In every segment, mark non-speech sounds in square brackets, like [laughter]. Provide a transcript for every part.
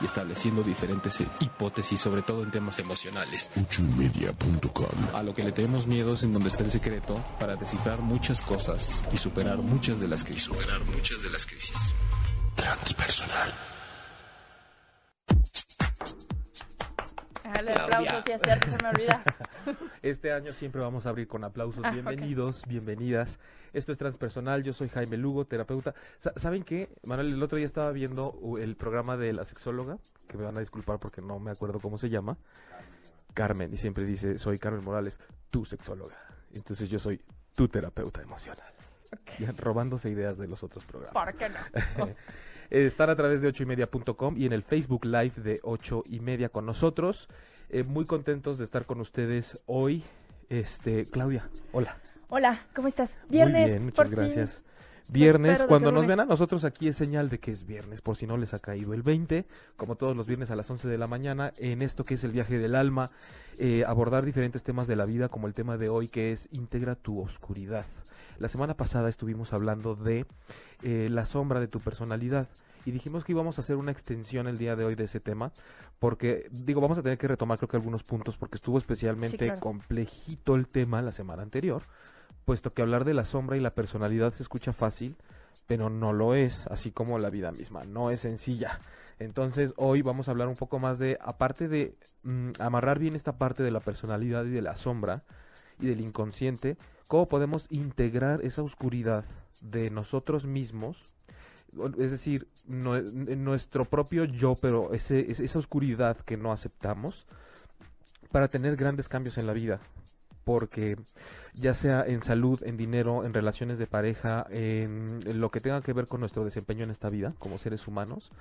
Y estableciendo diferentes hipótesis, sobre todo en temas emocionales. A lo que le tenemos miedo es en donde está el secreto para descifrar muchas cosas y superar muchas de las crisis. Superar muchas de las crisis. Transpersonal. Dale aplausos y hacer, se me olvida. [laughs] Este año siempre vamos a abrir con aplausos. Ah. Bienvenidos, bienvenidas. Esto es Transpersonal, yo soy Jaime Lugo, terapeuta. Sa- ¿Saben qué? Manuel, el otro día estaba viendo uh, el programa de la sexóloga, que me van a disculpar porque no me acuerdo cómo se llama. Carmen, y siempre dice, soy Carmen Morales, tu sexóloga. Entonces yo soy tu terapeuta emocional. Ya, robándose ideas de los otros programas. ¿Por qué no? [laughs] Están a través de ochoymedia.com y en el Facebook Live de ocho y media con nosotros. Eh, muy contentos de estar con ustedes hoy. Este, Claudia, hola. Hola, ¿cómo estás? Viernes, Muy bien, muchas por fin. gracias. Viernes, espero cuando nos ven a nosotros aquí es señal de que es viernes, por si no les ha caído el 20, como todos los viernes a las 11 de la mañana, en esto que es el viaje del alma, eh, abordar diferentes temas de la vida, como el tema de hoy que es Integra tu oscuridad. La semana pasada estuvimos hablando de eh, la sombra de tu personalidad y dijimos que íbamos a hacer una extensión el día de hoy de ese tema, porque digo, vamos a tener que retomar creo que algunos puntos, porque estuvo especialmente claro. complejito el tema la semana anterior puesto que hablar de la sombra y la personalidad se escucha fácil, pero no lo es, así como la vida misma, no es sencilla. Entonces hoy vamos a hablar un poco más de, aparte de mm, amarrar bien esta parte de la personalidad y de la sombra y del inconsciente, cómo podemos integrar esa oscuridad de nosotros mismos, es decir, no- en nuestro propio yo, pero ese, es- esa oscuridad que no aceptamos, para tener grandes cambios en la vida. Porque ya sea en salud, en dinero, en relaciones de pareja, en, en lo que tenga que ver con nuestro desempeño en esta vida como seres humanos,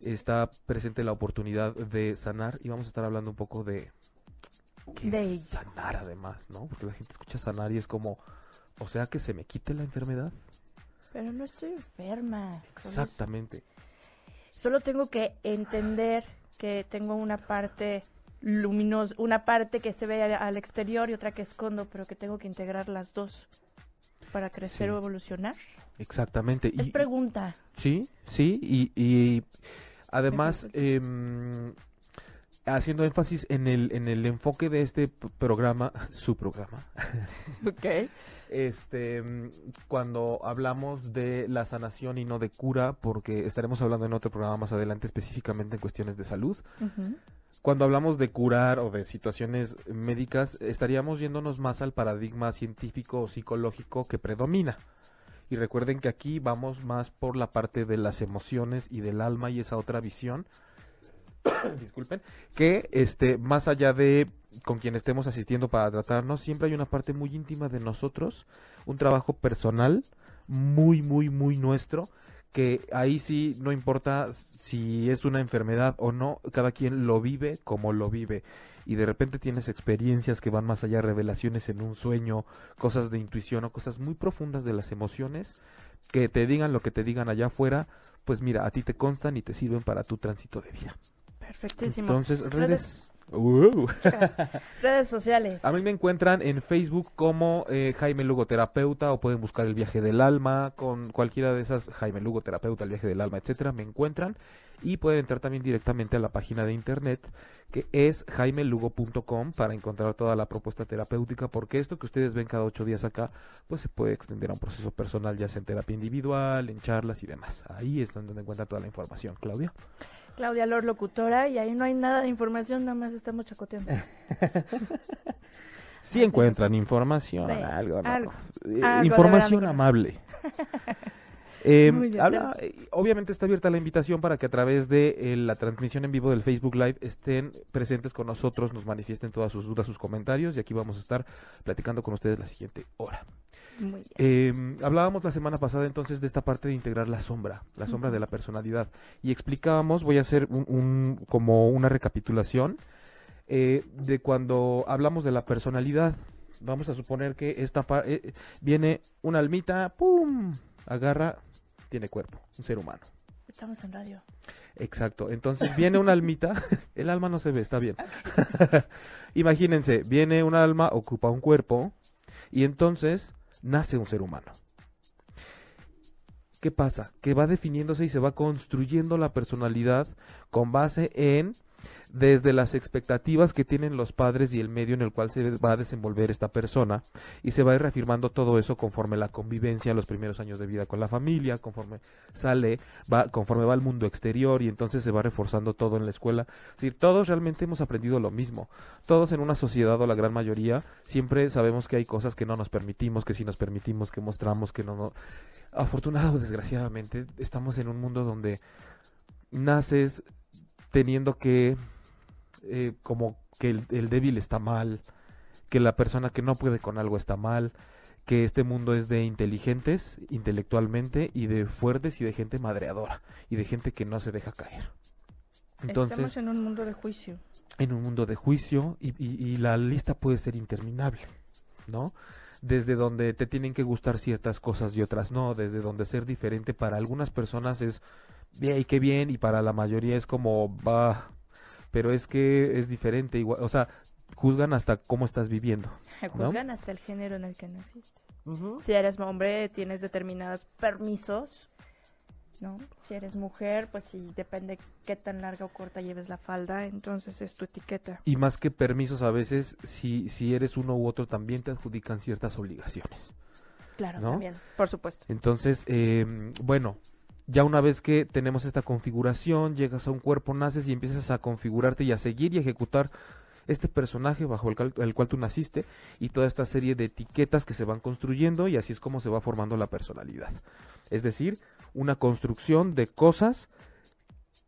está presente la oportunidad de sanar y vamos a estar hablando un poco de, qué De es ello. sanar además, ¿no? Porque la gente escucha sanar y es como, o sea, que se me quite la enfermedad. Pero no estoy enferma. Solo- Exactamente. Solo tengo que entender que tengo una parte luminosa, una parte que se ve al, al exterior y otra que escondo, pero que tengo que integrar las dos para crecer Sí. o evolucionar. Exactamente. Es Y- pregunta. Sí, sí, y, y además em, haciendo énfasis en el, en el enfoque de este programa, su programa, Ok. [laughs] este, cuando hablamos de la sanación y no de cura, porque estaremos hablando en otro programa más adelante específicamente en cuestiones de salud. Cuando hablamos de curar o de situaciones médicas, estaríamos yéndonos más al paradigma científico o psicológico que predomina. Y recuerden que aquí vamos más por la parte de las emociones y del alma y esa otra visión. [coughs] Disculpen, que este más allá de con quien estemos asistiendo para tratarnos, siempre hay una parte muy íntima de nosotros, un trabajo personal muy muy muy nuestro que ahí sí no importa si es una enfermedad o no, cada quien lo vive como lo vive. Y de repente tienes experiencias que van más allá, revelaciones en un sueño, cosas de intuición o cosas muy profundas de las emociones, que te digan lo que te digan allá afuera, pues mira, a ti te constan y te sirven para tu tránsito de vida. Perfectísimo. Entonces, Redes- redes... Uh. [laughs] Sociales. A mí me encuentran en Facebook como eh, Jaime Lugo Terapeuta o pueden buscar el viaje del alma con cualquiera de esas, Jaime Lugo Terapeuta, el viaje del alma, etcétera, me encuentran y pueden entrar también directamente a la página de internet que es jaimelugo.com para encontrar toda la propuesta terapéutica porque esto que ustedes ven cada ocho días acá pues se puede extender a un proceso personal ya sea en terapia individual, en charlas y demás. Ahí es donde encuentran toda la información, Claudia. Claudia Lor, locutora, y ahí no hay nada de información, nada más estamos chacoteando. [laughs] Si encuentran información, Sí, algo, algo, Eh, algo información amable. [laughs] Eh, Muy bien. habla- eh, obviamente está abierta la invitación para que a través de eh, la transmisión en vivo del Facebook Live estén presentes con nosotros, nos manifiesten todas sus dudas, sus comentarios y aquí vamos a estar platicando con ustedes la siguiente hora. Muy bien. Eh, hablábamos la semana pasada entonces de esta parte de integrar la sombra, la sombra de la personalidad y explicábamos, voy a hacer un, un- como una recapitulación eh, de cuando hablamos de la personalidad. Vamos a suponer que esta eh, viene una almita, pum, agarra, tiene cuerpo, un ser humano. Estamos en radio. Exacto. Entonces viene una almita, [laughs] el alma no se ve, está bien. [laughs] Imagínense, viene un alma, ocupa un cuerpo y entonces nace un ser humano. ¿Qué pasa? Que va definiéndose y se va construyendo la personalidad con base en desde las expectativas que tienen los padres y el medio en el cual se va a desenvolver esta persona y se va a ir reafirmando todo eso conforme la convivencia, los primeros años de vida con la familia, conforme sale, va, conforme va al mundo exterior y entonces se va reforzando todo en la escuela. Es todos realmente hemos aprendido lo mismo. Todos en una sociedad o la gran mayoría siempre sabemos que hay cosas que no nos permitimos, que sí nos permitimos, que mostramos, que no, no. Afortunado o [laughs] desgraciadamente estamos en un mundo donde naces teniendo que eh, como que el, el débil está mal, que la persona que no puede con algo está mal, que este mundo es de inteligentes intelectualmente y de fuertes y de gente madreadora y de gente que no se deja caer. Entonces, Estamos en un mundo de juicio. en un mundo de juicio y, y- y la lista puede ser interminable, ¿no? Desde donde te tienen que gustar ciertas cosas y otras no, desde donde ser diferente para algunas personas es bien y qué bien y para la mayoría es como va, pero es que es diferente igual, o sea, juzgan hasta cómo estás viviendo. [laughs] Juzgan hasta el género en el que naciste. Si eres hombre, tienes determinados permisos, ¿no? Si eres mujer, pues sí, depende qué tan larga o corta lleves la falda, entonces es tu etiqueta. Y más que permisos a veces, si, si eres uno u otro también te adjudican ciertas obligaciones. Claro, ¿No? también, por supuesto. Entonces, eh, bueno, ya una vez que tenemos esta configuración, llegas a un cuerpo, naces y empiezas a configurarte y a seguir y ejecutar este personaje bajo el, cual tú naciste y toda esta serie de etiquetas que se van construyendo y así es como se va formando la personalidad. Es decir, una construcción de cosas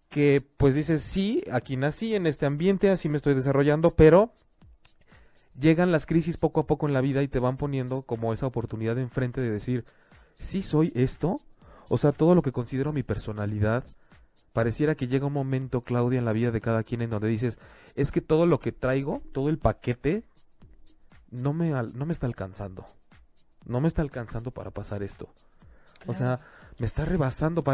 que pues dices, sí, aquí nací en este ambiente, así me estoy desarrollando, pero llegan las crisis poco a poco en la vida y te van poniendo como esa oportunidad enfrente de decir, sí soy esto, o sea, todo lo que considero mi personalidad, pareciera que llega un momento, Claudia, en la vida de cada quien en donde dices, es que todo lo que traigo, todo el paquete, no me, no me está alcanzando. No me está alcanzando para pasar esto. O sea, me está rebasando.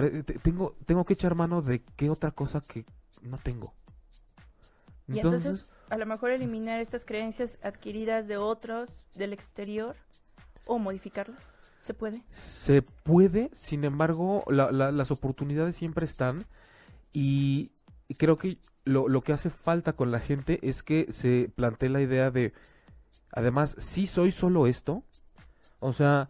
tengo, tengo que echar mano de qué otra cosa que no tengo. Y entonces, a lo mejor eliminar estas creencias adquiridas de otros, del exterior, o modificarlas. ¿Se puede? Se puede, sin embargo, la- la- las oportunidades siempre están y creo que lo, lo que hace falta con la gente es que se plantee la idea de, además, si soy solo esto, o sea,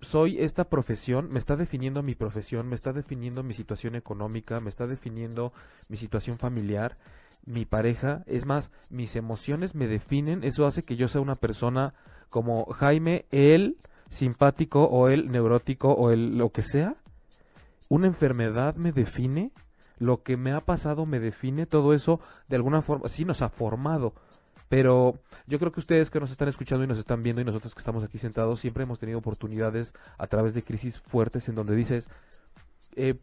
soy esta profesión, me está definiendo mi profesión, me está definiendo mi situación económica, me está definiendo mi situación familiar, mi pareja, es más, mis emociones me definen, eso hace que yo sea una persona como Jaime, él simpático o el neurótico o el lo que sea. Una enfermedad me define, lo que me ha pasado me define, todo eso de alguna forma sí nos ha formado. Pero yo creo que ustedes que nos están escuchando y nos están viendo y nosotros que estamos aquí sentados siempre hemos tenido oportunidades a través de crisis fuertes en donde dices, eh,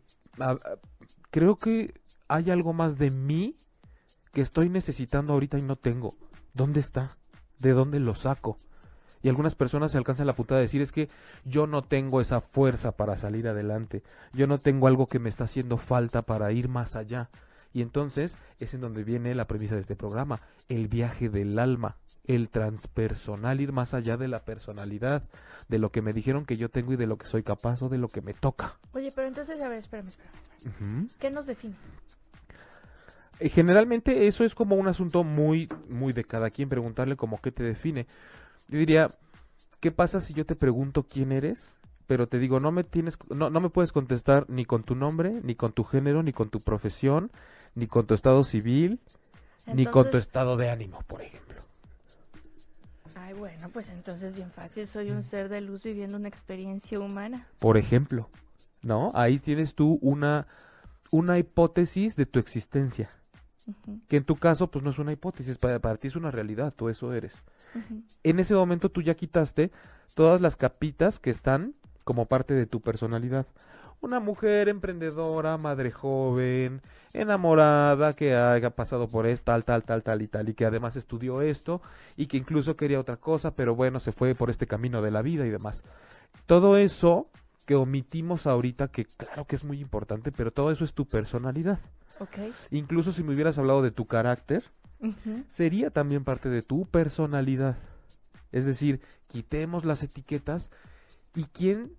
creo que hay algo más de mí que estoy necesitando ahorita y no tengo. ¿Dónde está? ¿De dónde lo saco? Y algunas personas se alcanzan la puntada de decir es que yo no tengo esa fuerza para salir adelante, yo no tengo algo que me está haciendo falta para ir más allá. Y entonces es en donde viene la premisa de este programa, el viaje del alma, el transpersonal, ir más allá de la personalidad, de lo que me dijeron que yo tengo y de lo que soy capaz o de lo que me toca. Oye, pero entonces, a ver, espérame, espérame. espérame. ¿Qué nos define? Eh, Generalmente eso es como un asunto muy, muy de cada quien preguntarle como qué te define. Yo diría, ¿qué pasa si yo te pregunto quién eres? Pero te digo, no me tienes, no, no me puedes contestar ni con tu nombre, ni con tu género, ni con tu profesión, ni con tu estado civil, ni con tu estado de ánimo, por ejemplo. Ay, bueno, pues entonces bien fácil. Soy un ser de luz viviendo una experiencia humana. Por ejemplo. ¿no? Ahí tienes tú una, una hipótesis de tu existencia, que en tu caso pues no es una hipótesis, para, para ti es una realidad, tú eso eres. En ese momento tú ya quitaste todas las capitas que están como parte de tu personalidad. Una mujer emprendedora, madre joven, enamorada, que haya pasado por esto, tal, tal, tal, tal y tal, y que además estudió esto, y que incluso quería otra cosa, pero bueno, se fue por este camino de la vida y demás. Todo eso que omitimos ahorita, que claro que es muy importante, pero todo eso es tu personalidad. Ok. Incluso si me hubieras hablado de tu carácter, Sería también parte de tu personalidad. Es decir, quitemos las etiquetas y quién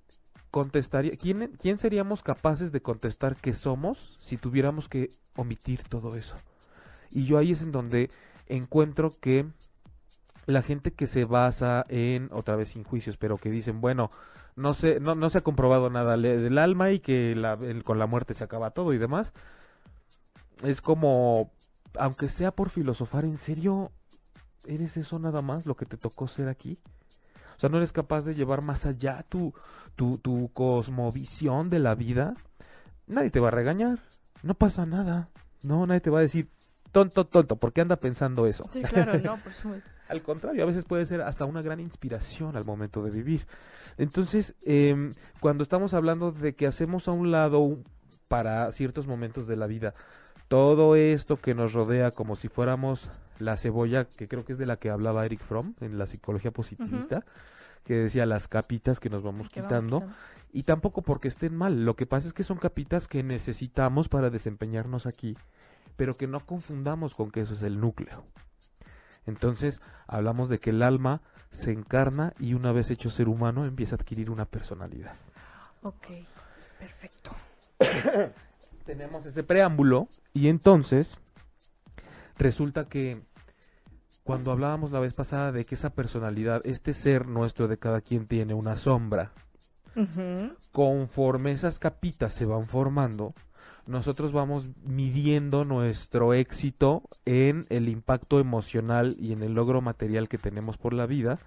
contestaría, quién, quién seríamos capaces de contestar que somos si tuviéramos que omitir todo eso. Y yo ahí es en donde encuentro que la gente que se basa en, otra vez sin juicios, pero que dicen, bueno, no se, no, no se ha comprobado nada del alma y que con la muerte se acaba todo y demás, es como, aunque sea por filosofar, ¿en serio eres eso nada más lo que te tocó ser aquí? O sea, no eres capaz de llevar más allá tu, tu, tu cosmovisión de la vida. Nadie te va a regañar, no pasa nada. No, nadie te va a decir, tonto, tonto, ¿por qué anda pensando eso? Sí, claro, no, por [laughs] supuesto. Al contrario, a veces puede ser hasta una gran inspiración al momento de vivir. Entonces, em, cuando estamos hablando de que hacemos a un lado para ciertos momentos de la vida todo esto que nos rodea como si fuéramos la cebolla, que creo que es de la que hablaba Eric Fromm en la psicología positivista, que decía las capitas que nos vamos Que vamos quitando. quitando. Y tampoco porque estén mal, lo que pasa es que son capitas que necesitamos para desempeñarnos aquí, pero que no confundamos con que eso es el núcleo. Entonces, hablamos de que el alma se encarna y una vez hecho ser humano empieza a adquirir una personalidad. Ok, perfecto. [coughs] Tenemos ese preámbulo y entonces resulta que cuando hablábamos la vez pasada de que esa personalidad, este ser nuestro de cada quien tiene una sombra, conforme esas capitas se van formando, nosotros vamos midiendo nuestro éxito en el impacto emocional y en el logro material que tenemos por la vida,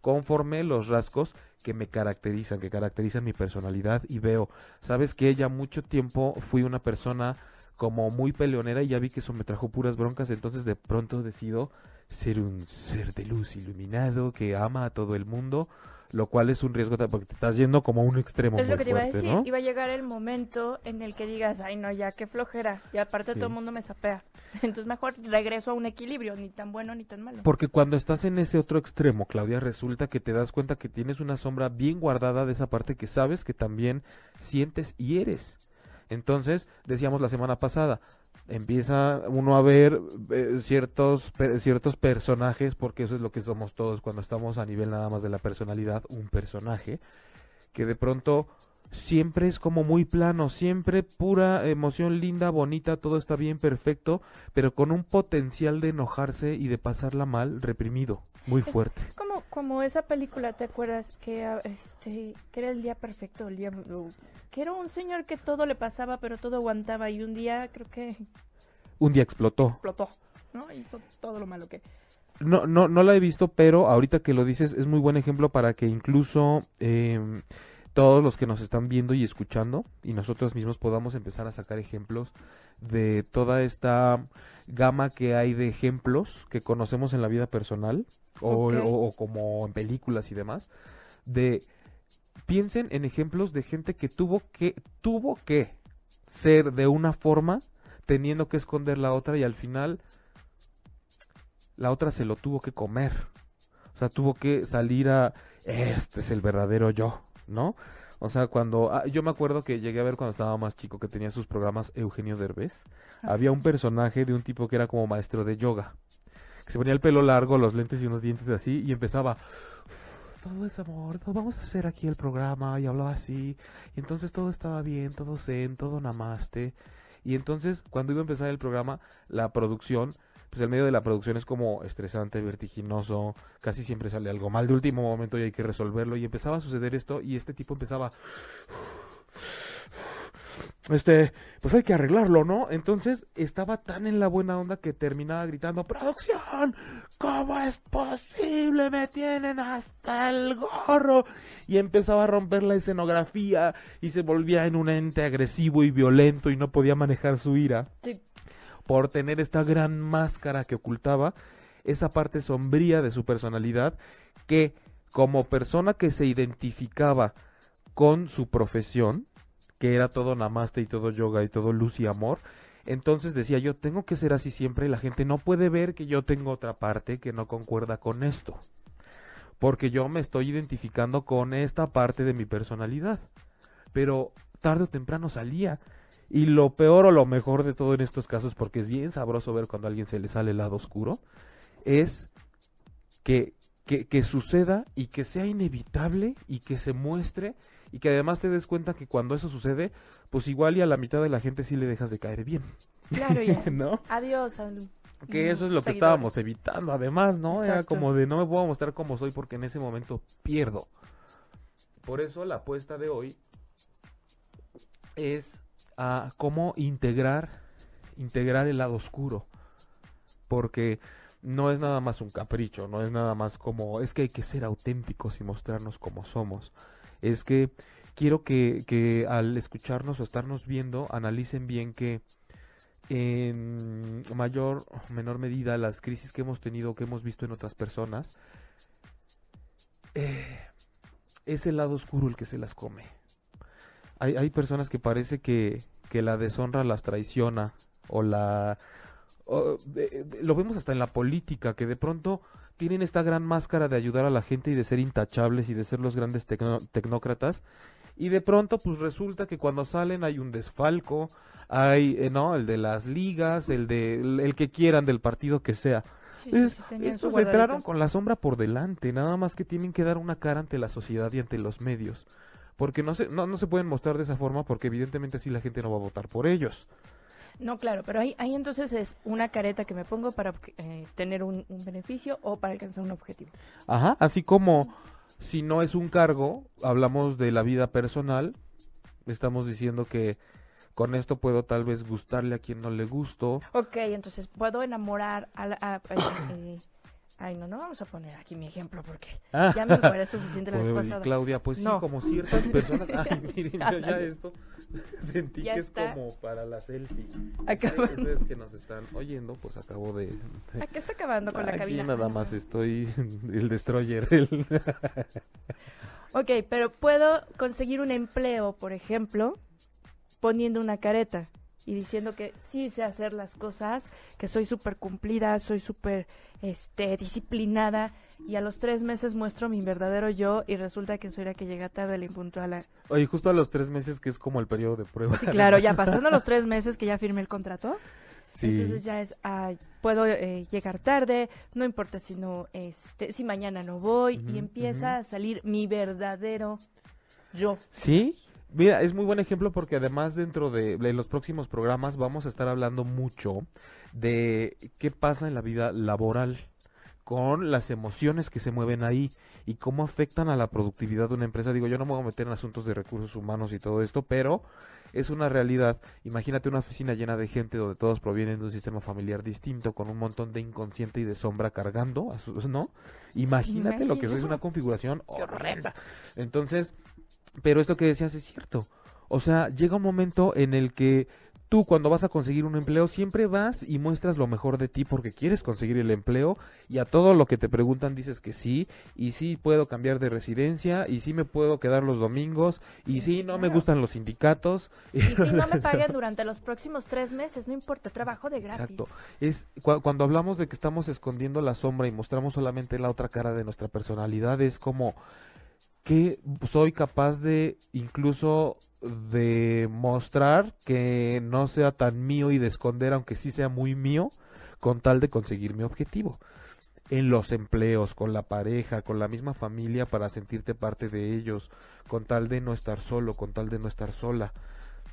conforme los rasgos que me caracterizan, que caracterizan mi personalidad y veo, sabes que ya mucho tiempo fui una persona como muy peleonera y ya vi que eso me trajo puras broncas, entonces de pronto decido ser un ser de luz iluminado que ama a todo el mundo, lo cual es un riesgo porque te estás yendo como a un extremo Es muy lo que te iba a decir. ¿no? Iba a llegar el momento en el que digas, ay, no, ya, qué flojera. Y aparte Sí. todo el mundo me sapea. [laughs] Entonces mejor regreso a un equilibrio, ni tan bueno ni tan malo. Porque cuando estás en ese otro extremo, Claudia, resulta que te das cuenta que tienes una sombra bien guardada de esa parte que sabes que también sientes y eres. Entonces, decíamos la semana pasada, empieza uno a ver eh, ciertos, ciertos personajes, porque eso es lo que somos todos cuando estamos a nivel nada más de la personalidad, un personaje, que de pronto siempre es como muy plano, siempre pura emoción linda, bonita, todo está bien, perfecto, pero con un potencial de enojarse y de pasarla mal, reprimido, muy Es fuerte. Como, como esa película, ¿te acuerdas? Que, ah, este, que era el día perfecto, el día... Que era un señor que todo le pasaba, pero todo aguantaba. Y un día creo que Un día explotó. explotó, ¿no? Hizo todo lo malo que... No, no, no la he visto, pero ahorita que lo dices es muy buen ejemplo para que incluso em, todos los que nos están viendo y escuchando y nosotros mismos podamos empezar a sacar ejemplos de toda esta gama que hay de ejemplos que conocemos en la vida personal o, o como en películas y demás de piensen en ejemplos de gente que tuvo que tuvo que ser de una forma teniendo que esconder la otra y al final la otra se lo tuvo que comer. O sea, tuvo que salir a este es el verdadero yo, ¿no? O sea, cuando ah, yo me acuerdo que llegué a ver cuando estaba más chico que tenía sus programas Eugenio Derbez, había un personaje de un tipo que era como maestro de yoga, que se ponía el pelo largo, los lentes y unos dientes así y empezaba todo es amor, todo- vamos a hacer aquí el programa y hablaba así, y entonces todo estaba bien, todo zen, todo namaste. Y entonces, cuando iba a empezar el programa, la producción, pues el medio de la producción es como estresante, vertiginoso, casi siempre sale algo mal de último momento y hay que resolverlo. Y empezaba a suceder esto y este tipo empezaba... este, pues hay que arreglarlo, ¿no? Entonces estaba tan en la buena onda que terminaba gritando, producción, ¿cómo es posible? Me tienen hasta el gorro. Y empezaba a romper la escenografía y se volvía en un ente agresivo y violento y no podía manejar su ira. Por tener esta gran máscara que ocultaba esa parte sombría de su personalidad que como persona que se identificaba con su profesión, que era todo namaste y todo yoga y todo luz y amor. Entonces decía yo, tengo que ser así siempre la gente no puede ver que yo tengo otra parte que no concuerda con esto. Porque yo me estoy identificando con esta parte de mi personalidad. Pero tarde o temprano salía. Y lo peor o lo mejor de todo en estos casos, porque es bien sabroso ver cuando a alguien se le sale el lado oscuro, es que, que, que suceda y que sea inevitable y que se muestre y que además te des cuenta que cuando eso sucede, pues igual y a la mitad de la gente sí le dejas de caer bien. Claro, ya. [laughs] ¿No? Adiós. Al... Que eso es lo que estábamos evitando, además, ¿no? Era como de no me puedo mostrar como soy porque en ese momento pierdo. Por eso la apuesta de hoy es a cómo integrar, integrar el lado oscuro. Porque no es nada más un capricho, no es nada más como, es que hay que ser auténticos y mostrarnos como somos es que quiero que, que al escucharnos o estarnos viendo analicen bien que en mayor o menor medida las crisis que hemos tenido, que hemos visto en otras personas, eh, es el lado oscuro el que se las come. Hay, hay personas que parece que, que la deshonra las traiciona o la... lo vemos hasta en la política, que de pronto tienen esta gran máscara de ayudar a la gente y de ser intachables y de ser los grandes tecnócratas. Y de pronto, pues resulta que cuando salen hay un desfalco, hay, eh, ¿no? El de las ligas, el de el, que quieran del partido que sea. Sí, estos entraron con la sombra por delante, nada más que tienen que dar una cara ante la sociedad y ante los medios. Porque no se, no, no se pueden mostrar de esa forma porque evidentemente así la gente no va a votar por ellos. No, claro, pero ahí, ahí entonces es una careta que me pongo para eh, tener un, beneficio o para alcanzar un objetivo. Ajá, así como si no es un cargo, hablamos de la vida personal, estamos diciendo que con esto puedo tal vez gustarle a quien no le gusto. Ok, entonces puedo enamorar a, la, [coughs] eh, Ay, no, no vamos a poner aquí mi ejemplo porque ah. ya me parece suficiente la vez pasada. Claudia, pues sí, como ciertas personas. [laughs] Ay, miren, yo ya esto [laughs] sentí que es como para la selfie. Acabando. Ustedes que nos están oyendo, pues acabo de. ¿A qué está acabando con la cabina? nada más estoy [laughs] el destroyer. ok, pero puedo conseguir un empleo, por ejemplo, poniendo una careta y diciendo que sí sé hacer las cosas, que soy súper cumplida, soy súper este, disciplinada y a los tres meses muestro mi verdadero yo y resulta que soy la que llega tarde, la impuntual. Oye, justo a los tres meses que es como el periodo de prueba. Sí, claro, ya [laughs] pasando los tres meses que ya firmé el contrato. Sí. Entonces ya es, puedo eh, llegar tarde, no importa si no, este, si mañana no voy y empieza a salir mi verdadero yo. Sí, Mira, es muy buen ejemplo porque además dentro de, los próximos programas vamos a estar hablando mucho de qué pasa en la vida laboral con las emociones que se mueven ahí y cómo afectan a la productividad de una empresa. Digo, yo no me voy a meter en asuntos de recursos humanos y todo esto, pero es una realidad. Imagínate una oficina llena de gente donde todos provienen de un sistema familiar distinto, con un montón de inconsciente y de sombra cargando, ¿no? Imagínate lo que es una configuración horrenda. Entonces, pero esto que decías es cierto. O sea, llega un momento en el que tú cuando vas a conseguir un empleo siempre vas y muestras lo mejor de ti porque quieres conseguir el empleo y a todo lo que te preguntan dices que sí y sí puedo cambiar de residencia y sí me puedo quedar los domingos y sí, no me gustan los sindicatos. Y si no me [laughs] pagan durante los próximos tres meses, no importa, trabajo de gratis. Exacto. Es, cuando hablamos de que estamos escondiendo la sombra y mostramos solamente la otra cara de nuestra personalidad, es como que soy capaz de incluso de mostrar que no sea tan mío y de esconder, aunque sí sea muy mío, con tal de conseguir mi objetivo. En los empleos, con la pareja, con la misma familia para sentirte parte de ellos, con tal de no estar solo, con tal de no estar sola.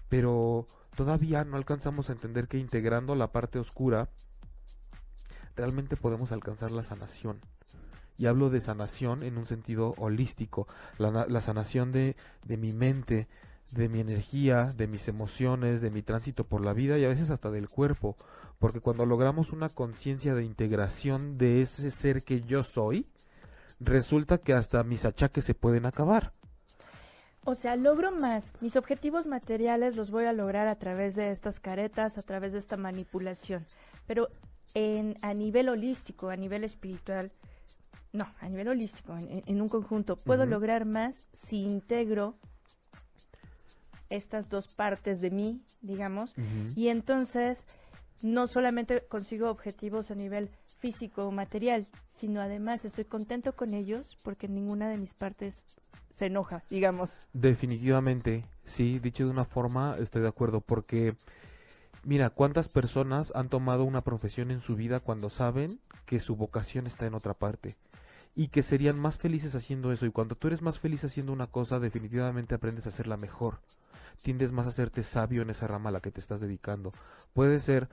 Pero todavía no alcanzamos a entender que integrando la parte oscura, realmente podemos alcanzar la sanación y hablo de sanación en un sentido holístico, la, sanación de, de mi mente, de mi energía, de mis emociones, de mi tránsito por la vida y a veces hasta del cuerpo, porque cuando logramos una conciencia de integración de ese ser que yo soy, resulta que hasta mis achaques se pueden acabar. O sea, logro más. Mis objetivos materiales los voy a lograr a través de estas caretas, a través de esta manipulación. Pero en, a nivel holístico, a nivel espiritual, no, a nivel holístico, en, en un conjunto, puedo lograr más si integro estas dos partes de mí, digamos, y entonces no solamente consigo objetivos a nivel físico o material, sino además estoy contento con ellos porque ninguna de mis partes se enoja, digamos. Definitivamente, sí, dicho de una forma, estoy de acuerdo, porque mira, cuántas personas han tomado una profesión en su vida cuando saben que su vocación está en otra parte y que serían más felices haciendo eso y cuando tú eres más feliz haciendo una cosa, definitivamente aprendes a hacerla mejor. Tiendes más a hacerte sabio en esa rama a la que te estás dedicando. Puede ser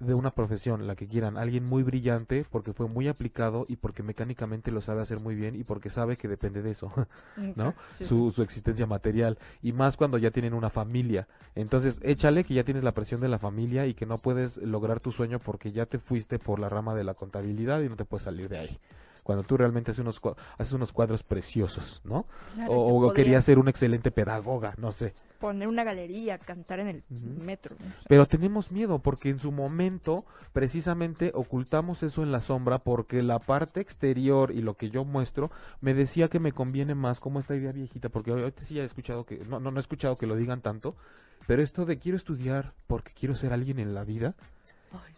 de una profesión, la que quieran, alguien muy brillante porque fue muy aplicado y porque mecánicamente lo sabe hacer muy bien y porque sabe que depende de eso. [laughs] ¿no? Sí. su, su existencia material y más cuando ya tienen una familia. Entonces, échale que ya tienes la presión de la familia y que no puedes lograr tu sueño porque ya te fuiste por la rama de la contabilidad y no te puedes salir de ahí. Cuando tú realmente haces unos, haces unos cuadros preciosos, ¿no? Claro, O, o querías ser una excelente pedagoga, no sé. poner una galería, cantar en el metro. ¿no? Pero tenemos miedo porque en su momento precisamente ocultamos eso en la sombra porque la parte exterior y lo que yo muestro me decía que me conviene más como esta idea viejita porque ahorita sí he escuchado que no, no, no he escuchado que lo digan tanto pero esto de quiero estudiar porque quiero ser alguien en la vida.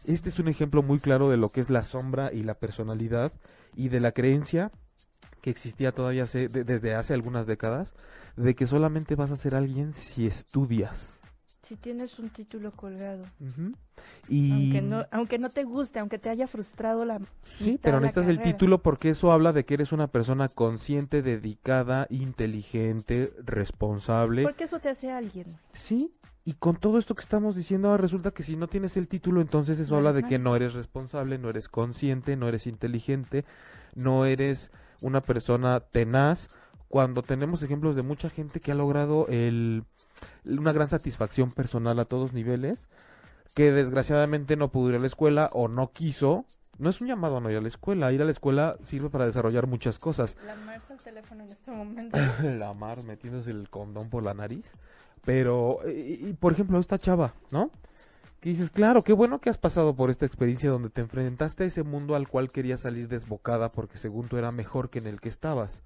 Este es un ejemplo muy claro de lo que es la sombra y la personalidad y de la creencia que existía todavía hace- de- desde hace algunas décadas de que solamente vas a ser alguien si estudias Si tienes un título colgado. Y Aunque no, aunque no te guste, aunque te haya frustrado la sí, pero necesitas el título porque eso habla de que eres una persona consciente, dedicada, inteligente, responsable. Porque eso te hace alguien. Sí, y con todo esto que estamos diciendo, ahora resulta que si no tienes el título, entonces eso No habla de que no eres responsable, no eres consciente, no eres inteligente, no eres una persona tenaz. Cuando tenemos ejemplos de mucha gente que ha logrado el, una gran satisfacción personal a todos niveles, que desgraciadamente no pudo ir a la escuela o no quiso. No es un llamado a no ir a la escuela. Ir a la escuela sirve para desarrollar muchas cosas. La Marcia al teléfono en este [laughs] momento. la mar metiéndose el condón por la nariz. Pero, y, y, por ejemplo, esta chava, ¿no? Que dices, claro, qué bueno que has pasado por esta experiencia donde te enfrentaste a ese mundo al cual querías salir desbocada porque según tú era mejor que en el que estabas.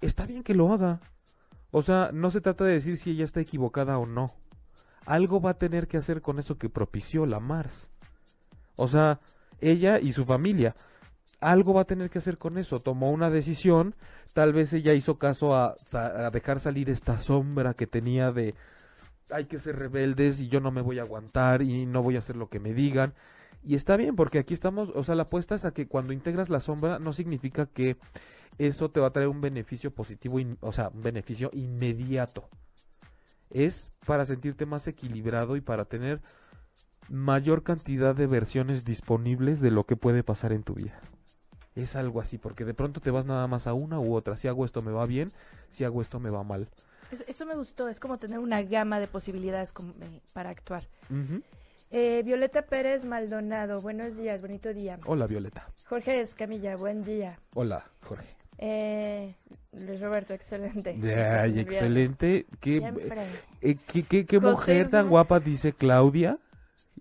Está bien que lo haga. O sea, no se trata de decir si ella está equivocada o no. Algo va a tener que hacer con eso que propició la Mars. O sea, ella y su familia. Algo va a tener que hacer con eso. Tomó una decisión. Tal vez ella hizo caso a, a dejar salir esta sombra que tenía de hay que ser rebeldes y yo no me voy a aguantar y no voy a hacer lo que me digan. Y está bien, porque aquí estamos, o sea, la apuesta es a que cuando integras la sombra no significa que eso te va a traer un beneficio positivo, in- o sea, un beneficio inmediato. Es para sentirte más equilibrado y para tener mayor cantidad de versiones disponibles de lo que puede pasar en tu vida. Es algo así, porque de pronto te vas nada más a una u otra. Si hago esto me va bien, si hago esto me va mal. Eso, me gustó, es como tener una gama de posibilidades eh, para actuar. Ujú. Eh, Violeta Pérez Maldonado, buenos días, bonito día. Hola Violeta. Jorge Escamilla, buen día. Hola Jorge. Eh, Luis Roberto, excelente. Ay, excelente. Qué, eh, qué, qué- qué José mujer tan guapa, dice Claudia.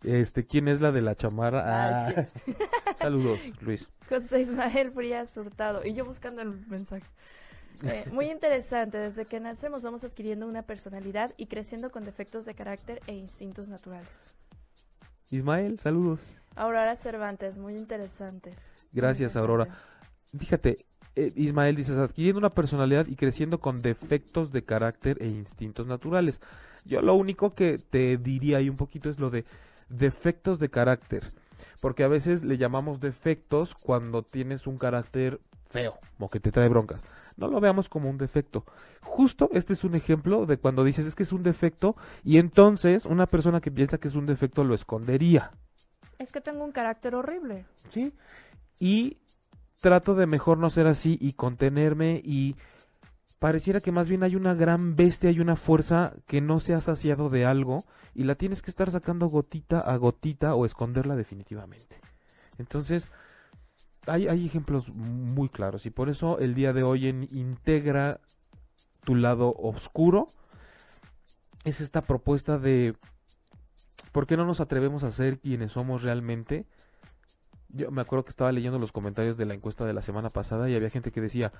Este, ¿quién es la de la chamarra? Ah, Ah. [laughs] Saludos, Luis. José Ismael Frías Hurtado. Y yo buscando el mensaje. Eh, muy interesante, desde que nacemos vamos adquiriendo una personalidad y creciendo con defectos de carácter e instintos naturales. Ismael, saludos. Aurora Cervantes, muy interesantes. Muy Gracias, Aurora. Fíjate, eh, Ismael dices, adquiriendo una personalidad y creciendo con defectos de carácter e instintos naturales. Yo lo único que te diría ahí un poquito es lo de defectos de carácter. Porque a veces le llamamos defectos cuando tienes un carácter feo o que te trae broncas. No lo veamos como un defecto. Justo este es un ejemplo de cuando dices es que es un defecto y entonces una persona que piensa que es un defecto lo escondería. Es que tengo un carácter horrible. ¿sí? Y trato de mejor no ser así y contenerme y pareciera que más bien hay una gran bestia, hay una fuerza que no se ha saciado de algo y la tienes que estar sacando gotita a gotita o esconderla definitivamente. Entonces, hay, hay ejemplos muy claros y por eso el día de hoy en Integra tu lado oscuro es esta propuesta de ¿por qué no nos atrevemos a ser quienes somos realmente? Yo me acuerdo que estaba leyendo los comentarios de la encuesta de la semana pasada y había gente que decía,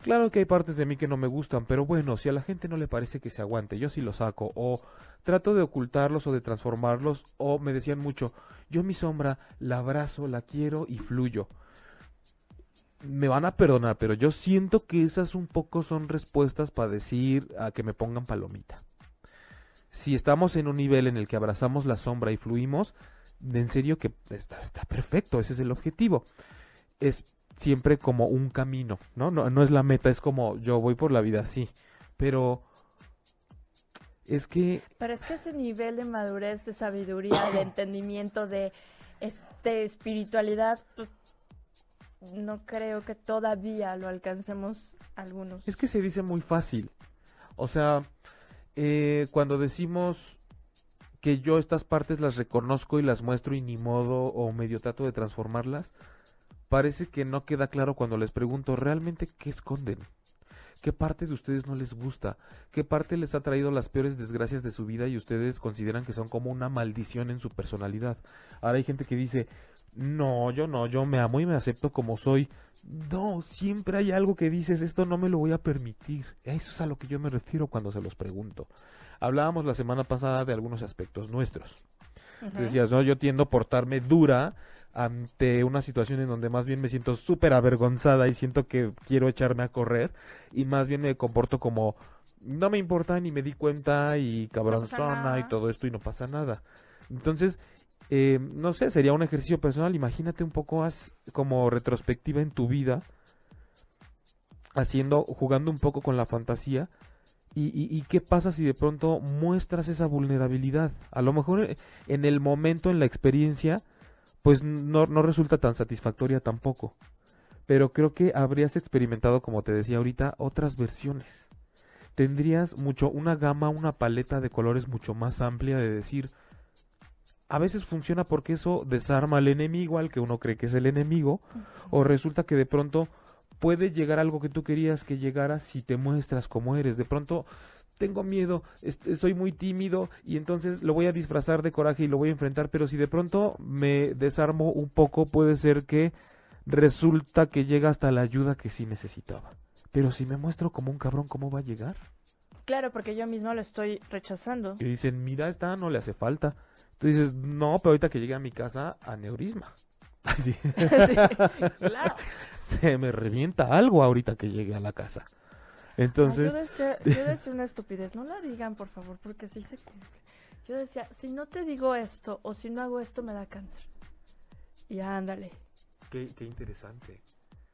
claro que hay partes de mí que no me gustan, pero bueno, si a la gente no le parece que se aguante, yo sí lo saco, o trato de ocultarlos o de transformarlos, o me decían mucho, yo mi sombra la abrazo, la quiero y fluyo. Me van a perdonar, pero yo siento que esas un poco son respuestas para decir a que me pongan palomita. Si estamos en un nivel en el que abrazamos la sombra y fluimos, en serio que está, perfecto, ese es el objetivo. Es siempre como un camino, ¿no? ¿no? No es la meta, es como yo voy por la vida así. Pero es que... Pero es que ese nivel de madurez, de sabiduría, de entendimiento, de este espiritualidad, pues, no creo que todavía lo alcancemos algunos. Es que se dice muy fácil. O sea, eh, cuando decimos que yo estas partes las reconozco y las muestro y ni modo o medio trato de transformarlas, parece que no queda claro cuando les pregunto realmente qué esconden. ¿Qué parte de ustedes no les gusta? ¿Qué parte les ha traído las peores desgracias de su vida y ustedes consideran que son como una maldición en su personalidad? Ahora hay gente que dice, no, yo no, yo me amo y me acepto como soy. No, siempre hay algo que dices, esto no me lo voy a permitir. Eso es a lo que yo me refiero cuando se los pregunto. Hablábamos la semana pasada de algunos aspectos nuestros. Decías, no, yo tiendo a portarme dura ante una situación en donde más bien me siento súper avergonzada y siento que quiero echarme a correr y más bien me comporto como no me importa ni me di cuenta y cabronzona y todo esto y no pasa nada. Entonces, eh, no sé, sería un ejercicio personal. Imagínate un poco más como retrospectiva en tu vida, haciendo, jugando un poco con la fantasía. Y, y, y, qué pasa si de pronto muestras esa vulnerabilidad? A lo mejor eh, en el momento, en la experiencia, pues no, no resulta tan satisfactoria tampoco. Pero creo que habrías experimentado, como te decía ahorita, otras versiones. Tendrías mucho, una gama, una paleta de colores mucho más amplia de decir, a veces funciona porque eso desarma al enemigo, al que uno cree que es el enemigo, o resulta que de pronto puede llegar algo que tú querías que llegara si te muestras como eres. De pronto tengo miedo, soy muy tímido y entonces lo voy a disfrazar de coraje y lo voy a enfrentar, pero si de pronto me desarmo un poco, puede ser que resulta que llega hasta la ayuda que sí necesitaba. Pero si me muestro como un cabrón, ¿cómo va a llegar? Claro, porque yo mismo lo estoy rechazando. Y dicen, mira, esta no le hace falta. Tú dices, no, pero ahorita que llegue a mi casa, aneurisma. [laughs] [laughs] sí, claro. Se me revienta algo ahorita que llegue a la casa. Entonces... Ay, yo, decía, yo decía una estupidez, no la digan por favor, porque sí se cumple. Yo decía, si no te digo esto o si no hago esto, me da cáncer. Y ándale. Qué, qué interesante.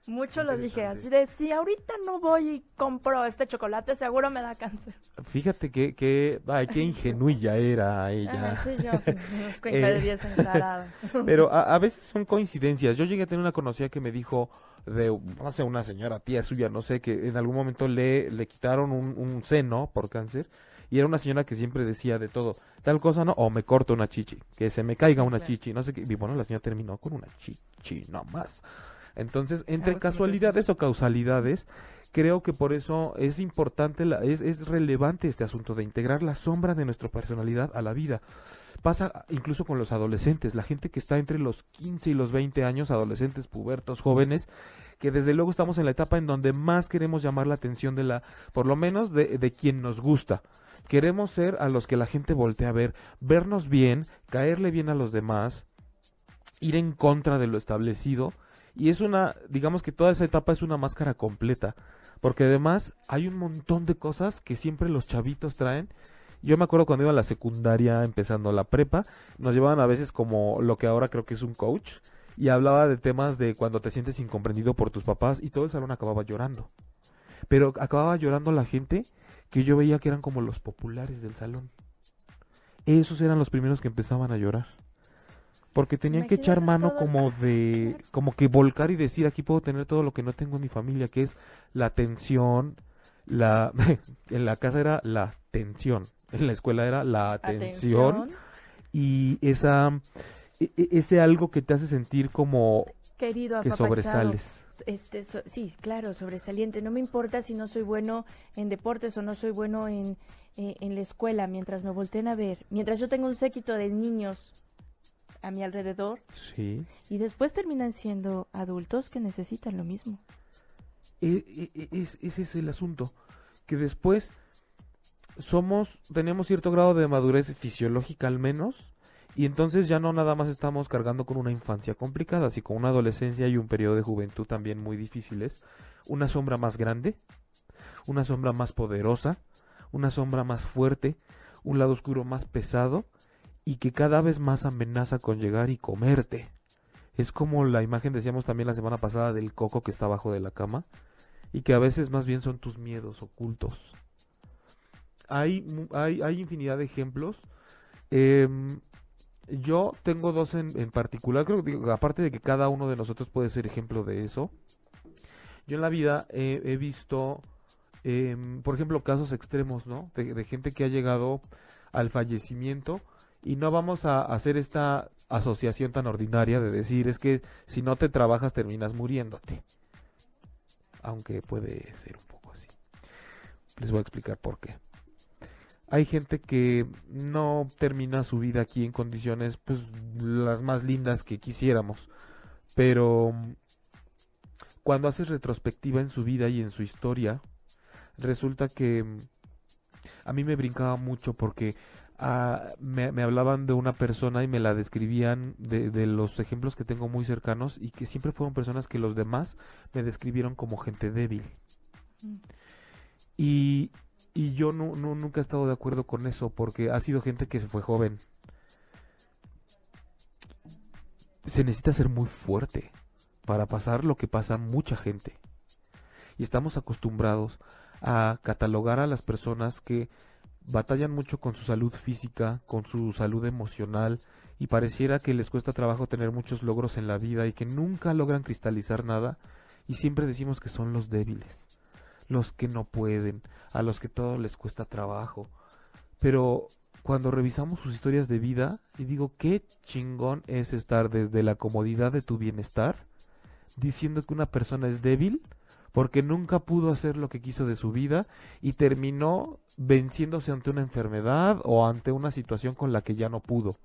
Mucho lo dije, así de, si ahorita no voy y compro este chocolate, seguro me da cáncer. Fíjate que, que ay, qué ingenuilla era ella. Ah, sí, yo, unos cuenca de 10 ensalada. [laughs] Pero a, a, veces son coincidencias. Yo llegué a tener una conocida que me dijo de, no sé, una señora, tía suya, no sé, que en algún momento le, le quitaron un, un seno por cáncer. Y era una señora que siempre decía de todo, tal cosa, ¿no? O me corto una chichi, que se me caiga una chichi, no sé qué. Y bueno, la señora terminó con una chichi, no más. Entonces, entre casualidades o causalidades, creo que por eso es importante, la, es, es relevante este asunto de integrar la sombra de nuestra personalidad a la vida. Pasa incluso con los adolescentes, la gente que está entre los 15 y los 20 años, adolescentes, pubertos, jóvenes, que desde luego estamos en la etapa en donde más queremos llamar la atención de la, por lo menos de, de quien nos gusta. Queremos ser a los que la gente voltea a ver, vernos bien, caerle bien a los demás, ir en contra de lo establecido y es una, digamos que toda esa etapa es una máscara completa, porque además hay un montón de cosas que siempre los chavitos traen. Yo me acuerdo cuando iba a la secundaria empezando la prepa, nos llevaban a veces como lo que ahora creo que es un coach y hablaba de temas de cuando te sientes incomprendido por tus papás y todo el salón acababa llorando. Pero acababa llorando la gente que yo veía que eran como los populares del salón. Esos eran los primeros que empezaban a llorar porque tenían Imagínate que echar mano todos- como de claro. como que volcar y decir aquí puedo tener todo lo que no tengo en mi familia que es la atención la [laughs] en la casa era la tensión, en la escuela era la atención, Atención. y esa e- e- ese algo que te hace sentir como Querido que sobresales. Este, so- sí, claro, sobresaliente. No me importa si no soy bueno en deportes o no soy bueno en, eh, en la escuela, mientras me volteen a ver, mientras yo tengo un séquito de niños a mi alrededor Sí. y después terminan siendo adultos que necesitan lo mismo. E- e- e- es, ese es el asunto. Que después somos, tenemos cierto grado de madurez fisiológica al menos, y entonces ya no nada más estamos cargando con una infancia complicada, sino con una adolescencia y un periodo de juventud también muy difíciles. Una sombra más grande, una sombra más poderosa, una sombra más fuerte, un lado oscuro más pesado, y que cada vez más amenaza con llegar y comerte. Es como la imagen decíamos también la semana pasada del coco que está abajo de la cama y que a veces más bien son tus miedos ocultos. Hay, hay, hay infinidad de ejemplos. Em, yo tengo dos en, en particular, creo que aparte de que cada uno de nosotros puede ser ejemplo de eso. Yo en la vida he, visto, em, por ejemplo, casos extremos, ¿no? De gente que ha llegado al fallecimiento y no vamos a hacer esta asociación tan ordinaria de decir es que si no te trabajas terminas muriéndote. Aunque puede ser un poco así. Les voy a explicar por qué. Hay gente que no termina su vida aquí en condiciones pues las más lindas que quisiéramos, pero cuando haces retrospectiva en su vida y en su historia, resulta que a mí me brincaba mucho porque me, hablaban de una persona y me la describían de, los ejemplos que tengo muy cercanos y que siempre fueron personas que los demás me describieron como gente débil. Y, y yo no- nunca he estado de acuerdo con eso porque ha sido gente que se fue joven. Se necesita ser muy fuerte para pasar lo que pasa mucha gente. Y estamos acostumbrados a catalogar a las personas que batallan mucho con su salud física, con su salud emocional, y pareciera que les cuesta trabajo tener muchos logros en la vida y que nunca logran cristalizar nada, y siempre decimos que son los débiles, los que no pueden, a los que todo les cuesta trabajo. Pero cuando revisamos sus historias de vida, y digo, qué chingón es estar desde la comodidad de tu bienestar, diciendo que una persona es débil, porque nunca pudo hacer lo que quiso de su vida y terminó venciéndose ante una enfermedad o ante una situación con la que ya no pudo.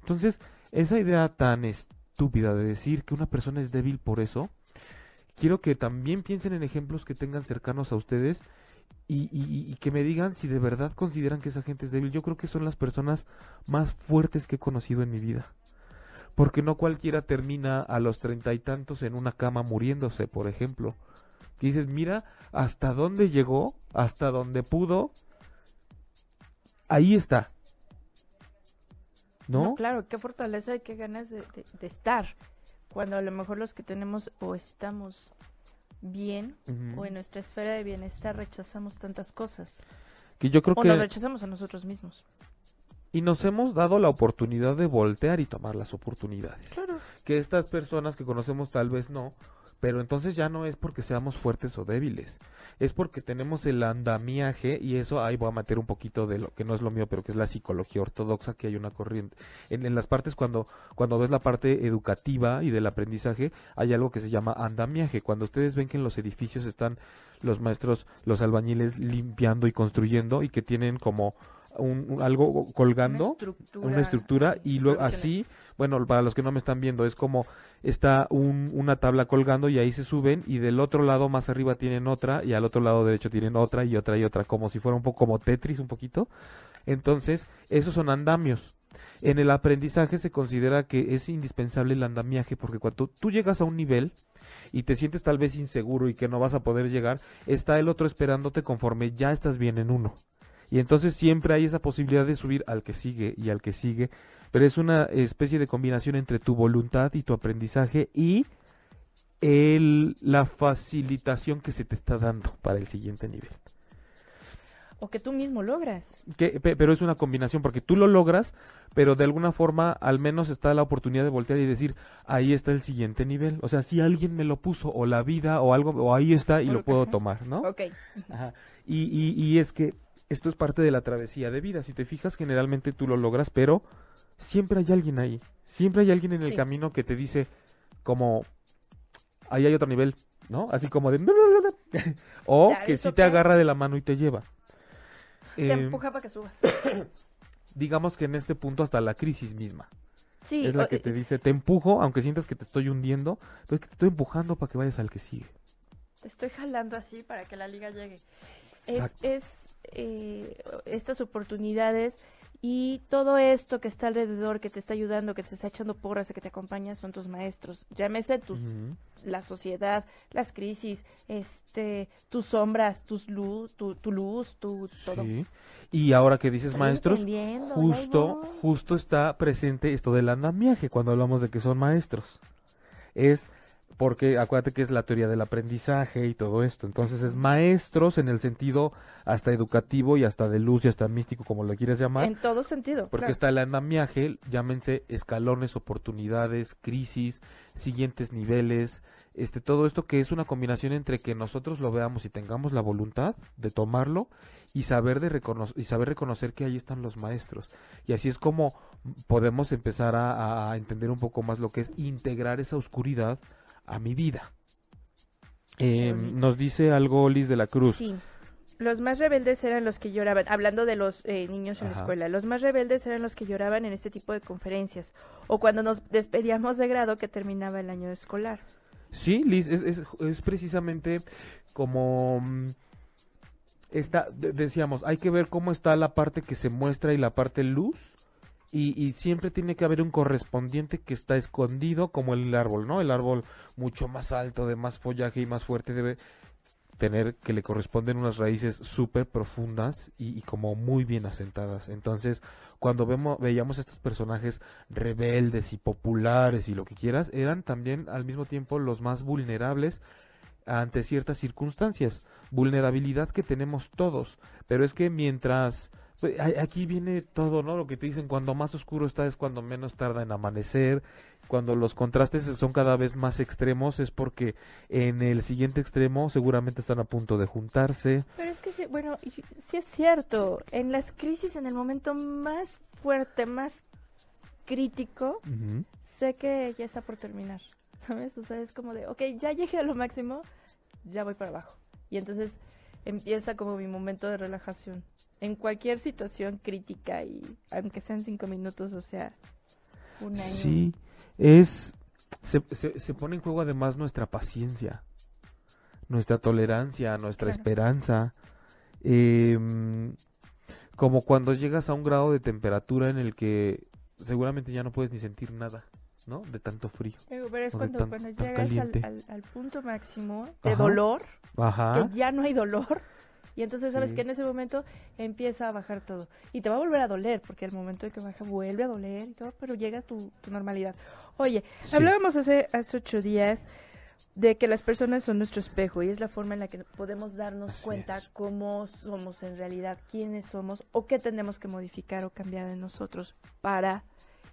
Entonces, esa idea tan estúpida de decir que una persona es débil por eso, quiero que también piensen en ejemplos que tengan cercanos a ustedes y, y- que me digan si de verdad consideran que esa gente es débil. Yo creo que son las personas más fuertes que he conocido en mi vida. Porque no cualquiera termina a los treinta y tantos en una cama muriéndose, por ejemplo. Que dices, mira hasta dónde llegó, hasta dónde pudo. Ahí está. ¿No? claro, qué fortaleza y qué ganas de, de- de estar. Cuando a lo mejor los que tenemos o estamos bien o en nuestra esfera de bienestar rechazamos tantas cosas. Que yo creo O que... nos rechazamos a nosotros mismos. Y nos hemos dado la oportunidad de voltear y tomar las oportunidades. Claro. Que estas personas que conocemos tal vez no, pero entonces ya no es porque seamos fuertes o débiles. Es porque tenemos el andamiaje y eso ahí voy a meter un poquito de lo que no es lo mío, pero que es la psicología ortodoxa, que hay una corriente. En, en las partes cuando, cuando ves la parte educativa y del aprendizaje, hay algo que se llama andamiaje. Cuando ustedes ven que en los edificios están los maestros, los albañiles limpiando y construyendo y que tienen como un, un- algo colgando Una estructura. una estructura y luego así, bueno, para los que no me están viendo, es como está un- una tabla colgando y ahí se suben y del otro lado más arriba tienen otra y al otro lado derecho tienen otra y otra y otra, como si fuera un poco como Tetris un poquito. Entonces, esos son andamios. En el aprendizaje se considera que es indispensable el andamiaje porque cuando tú llegas a un nivel y te sientes tal vez inseguro y que no vas a poder llegar, está el otro esperándote conforme ya estás bien en uno. Y entonces siempre hay esa posibilidad de subir al que sigue y al que sigue. Pero es una especie de combinación entre tu voluntad y tu aprendizaje y el, la facilitación que se te está dando para el siguiente nivel. o que tú mismo logras. Que, pero es una combinación porque tú lo logras, pero de alguna forma al menos está la oportunidad de voltear y decir, ahí está el siguiente nivel. O sea, si alguien me lo puso, o la vida, o algo, o ahí está y lo puedo tomar, ¿no? Ok. Ajá. Y, y, y es que esto es parte de la travesía de vida. Si te fijas, generalmente tú lo logras, pero siempre hay alguien ahí. Siempre hay alguien en el Sí. camino que te dice, como, ahí hay otro nivel, ¿no? Así como de... [laughs] o Ya, que sí te agarra de la mano y te lleva. Te Em, empuja para que subas. [coughs] digamos que en este punto hasta la crisis misma. Sí, es la que te dice, te empujo, aunque sientas que te estoy hundiendo, pero es que te estoy empujando para que vayas al que sigue. te estoy jalando así para que la liga llegue. Es, es eh, estas oportunidades y todo esto que está alrededor, que te está ayudando, que te está echando porras, que te acompaña, son tus maestros. Llámese tus, la sociedad, las crisis, este, tus sombras, tus luz, tu, tu luz, tu todo. Sí. Y ahora que dices maestros, justo, justo está presente esto del andamiaje cuando hablamos de que son maestros. Es porque acuérdate que es la teoría del aprendizaje y todo esto. Entonces es maestros en el sentido hasta educativo y hasta de luz y hasta místico, como lo quieras llamar. En todo sentido. Porque claro. está el andamiaje, llámense escalones, oportunidades, crisis, siguientes niveles, este todo esto que es una combinación entre que nosotros lo veamos y tengamos la voluntad de tomarlo y saber de recono- y saber reconocer que ahí están los maestros. Y así es como podemos empezar a, a entender un poco más lo que es integrar esa oscuridad a mi vida. Eh, bonito. nos dice algo Liz de la Cruz. Sí. Los más rebeldes eran los que lloraban, hablando de los eh, niños en la escuela, los más rebeldes eran los que lloraban en este tipo de conferencias o cuando nos despedíamos de grado que terminaba el año escolar. Sí, Liz, es, es, es precisamente como mm, esta, de- decíamos, hay que ver cómo está la parte que se muestra y la parte luz. Y, y siempre tiene que haber un correspondiente que está escondido como el árbol, ¿no? El árbol mucho más alto, de más follaje y más fuerte debe tener que le corresponden unas raíces súper profundas y, y como muy bien asentadas. Entonces, cuando vemos, veíamos estos personajes rebeldes y populares y lo que quieras, eran también al mismo tiempo los más vulnerables ante ciertas circunstancias. Vulnerabilidad que tenemos todos. Pero es que mientras... pues, Aquí viene todo, ¿no? Lo que te dicen, cuando más oscuro está es cuando menos tarda en amanecer. Cuando los contrastes son cada vez más extremos es porque en el siguiente extremo seguramente están a punto de juntarse. Pero es que sí, bueno, sí es cierto, en las crisis, en el momento más fuerte, más crítico, sé que ya está por terminar, ¿sabes? O sea, es como de, ok, ya llegué a lo máximo, ya voy para abajo. Y entonces empieza como mi momento de relajación. En cualquier situación crítica y aunque sean cinco minutos, o sea, un año. Sí, es... Se, se, se pone en juego además nuestra paciencia, nuestra tolerancia, nuestra Claro. esperanza. Em, como cuando llegas a un grado de temperatura en el que seguramente ya no puedes ni sentir nada, ¿no? De tanto frío. Pero pero es cuando, tan- cuando llegas al, caliente. al- al punto máximo de Ajá. dolor, Ajá. que ya no hay dolor. Y entonces sabes Sí. que en ese momento empieza a bajar todo. Y te va a volver a doler, porque al momento de que baja vuelve a doler y todo, pero llega tu, tu normalidad. Oye, Sí. hablábamos hace, hace ocho días de que las personas son nuestro espejo y es la forma en la que podemos darnos Así cuenta es. cómo somos en realidad, quiénes somos o qué tenemos que modificar o cambiar en nosotros para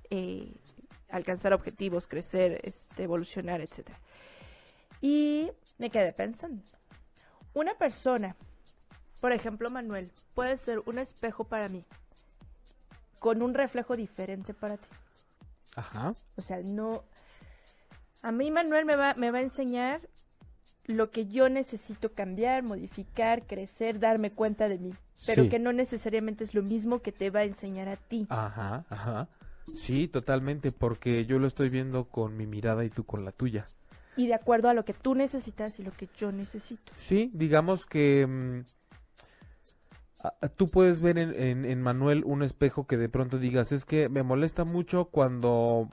eh, alcanzar objetivos, crecer, este, evolucionar, etcétera. Y me quedé pensando, una persona, por ejemplo Manuel, puede ser un espejo para mí, con un reflejo diferente para ti. Ajá. O sea, no... A mí Manuel me va, me va a enseñar lo que yo necesito cambiar, modificar, crecer, darme cuenta de mí. Pero Sí. que no necesariamente es lo mismo que te va a enseñar a ti. Ajá, ajá. Sí, totalmente, porque yo lo estoy viendo con mi mirada y tú con la tuya. Y de acuerdo a lo que tú necesitas y lo que yo necesito. Sí, digamos que mm, tú puedes ver en, en- en Manuel un espejo que de pronto digas, es que me molesta mucho cuando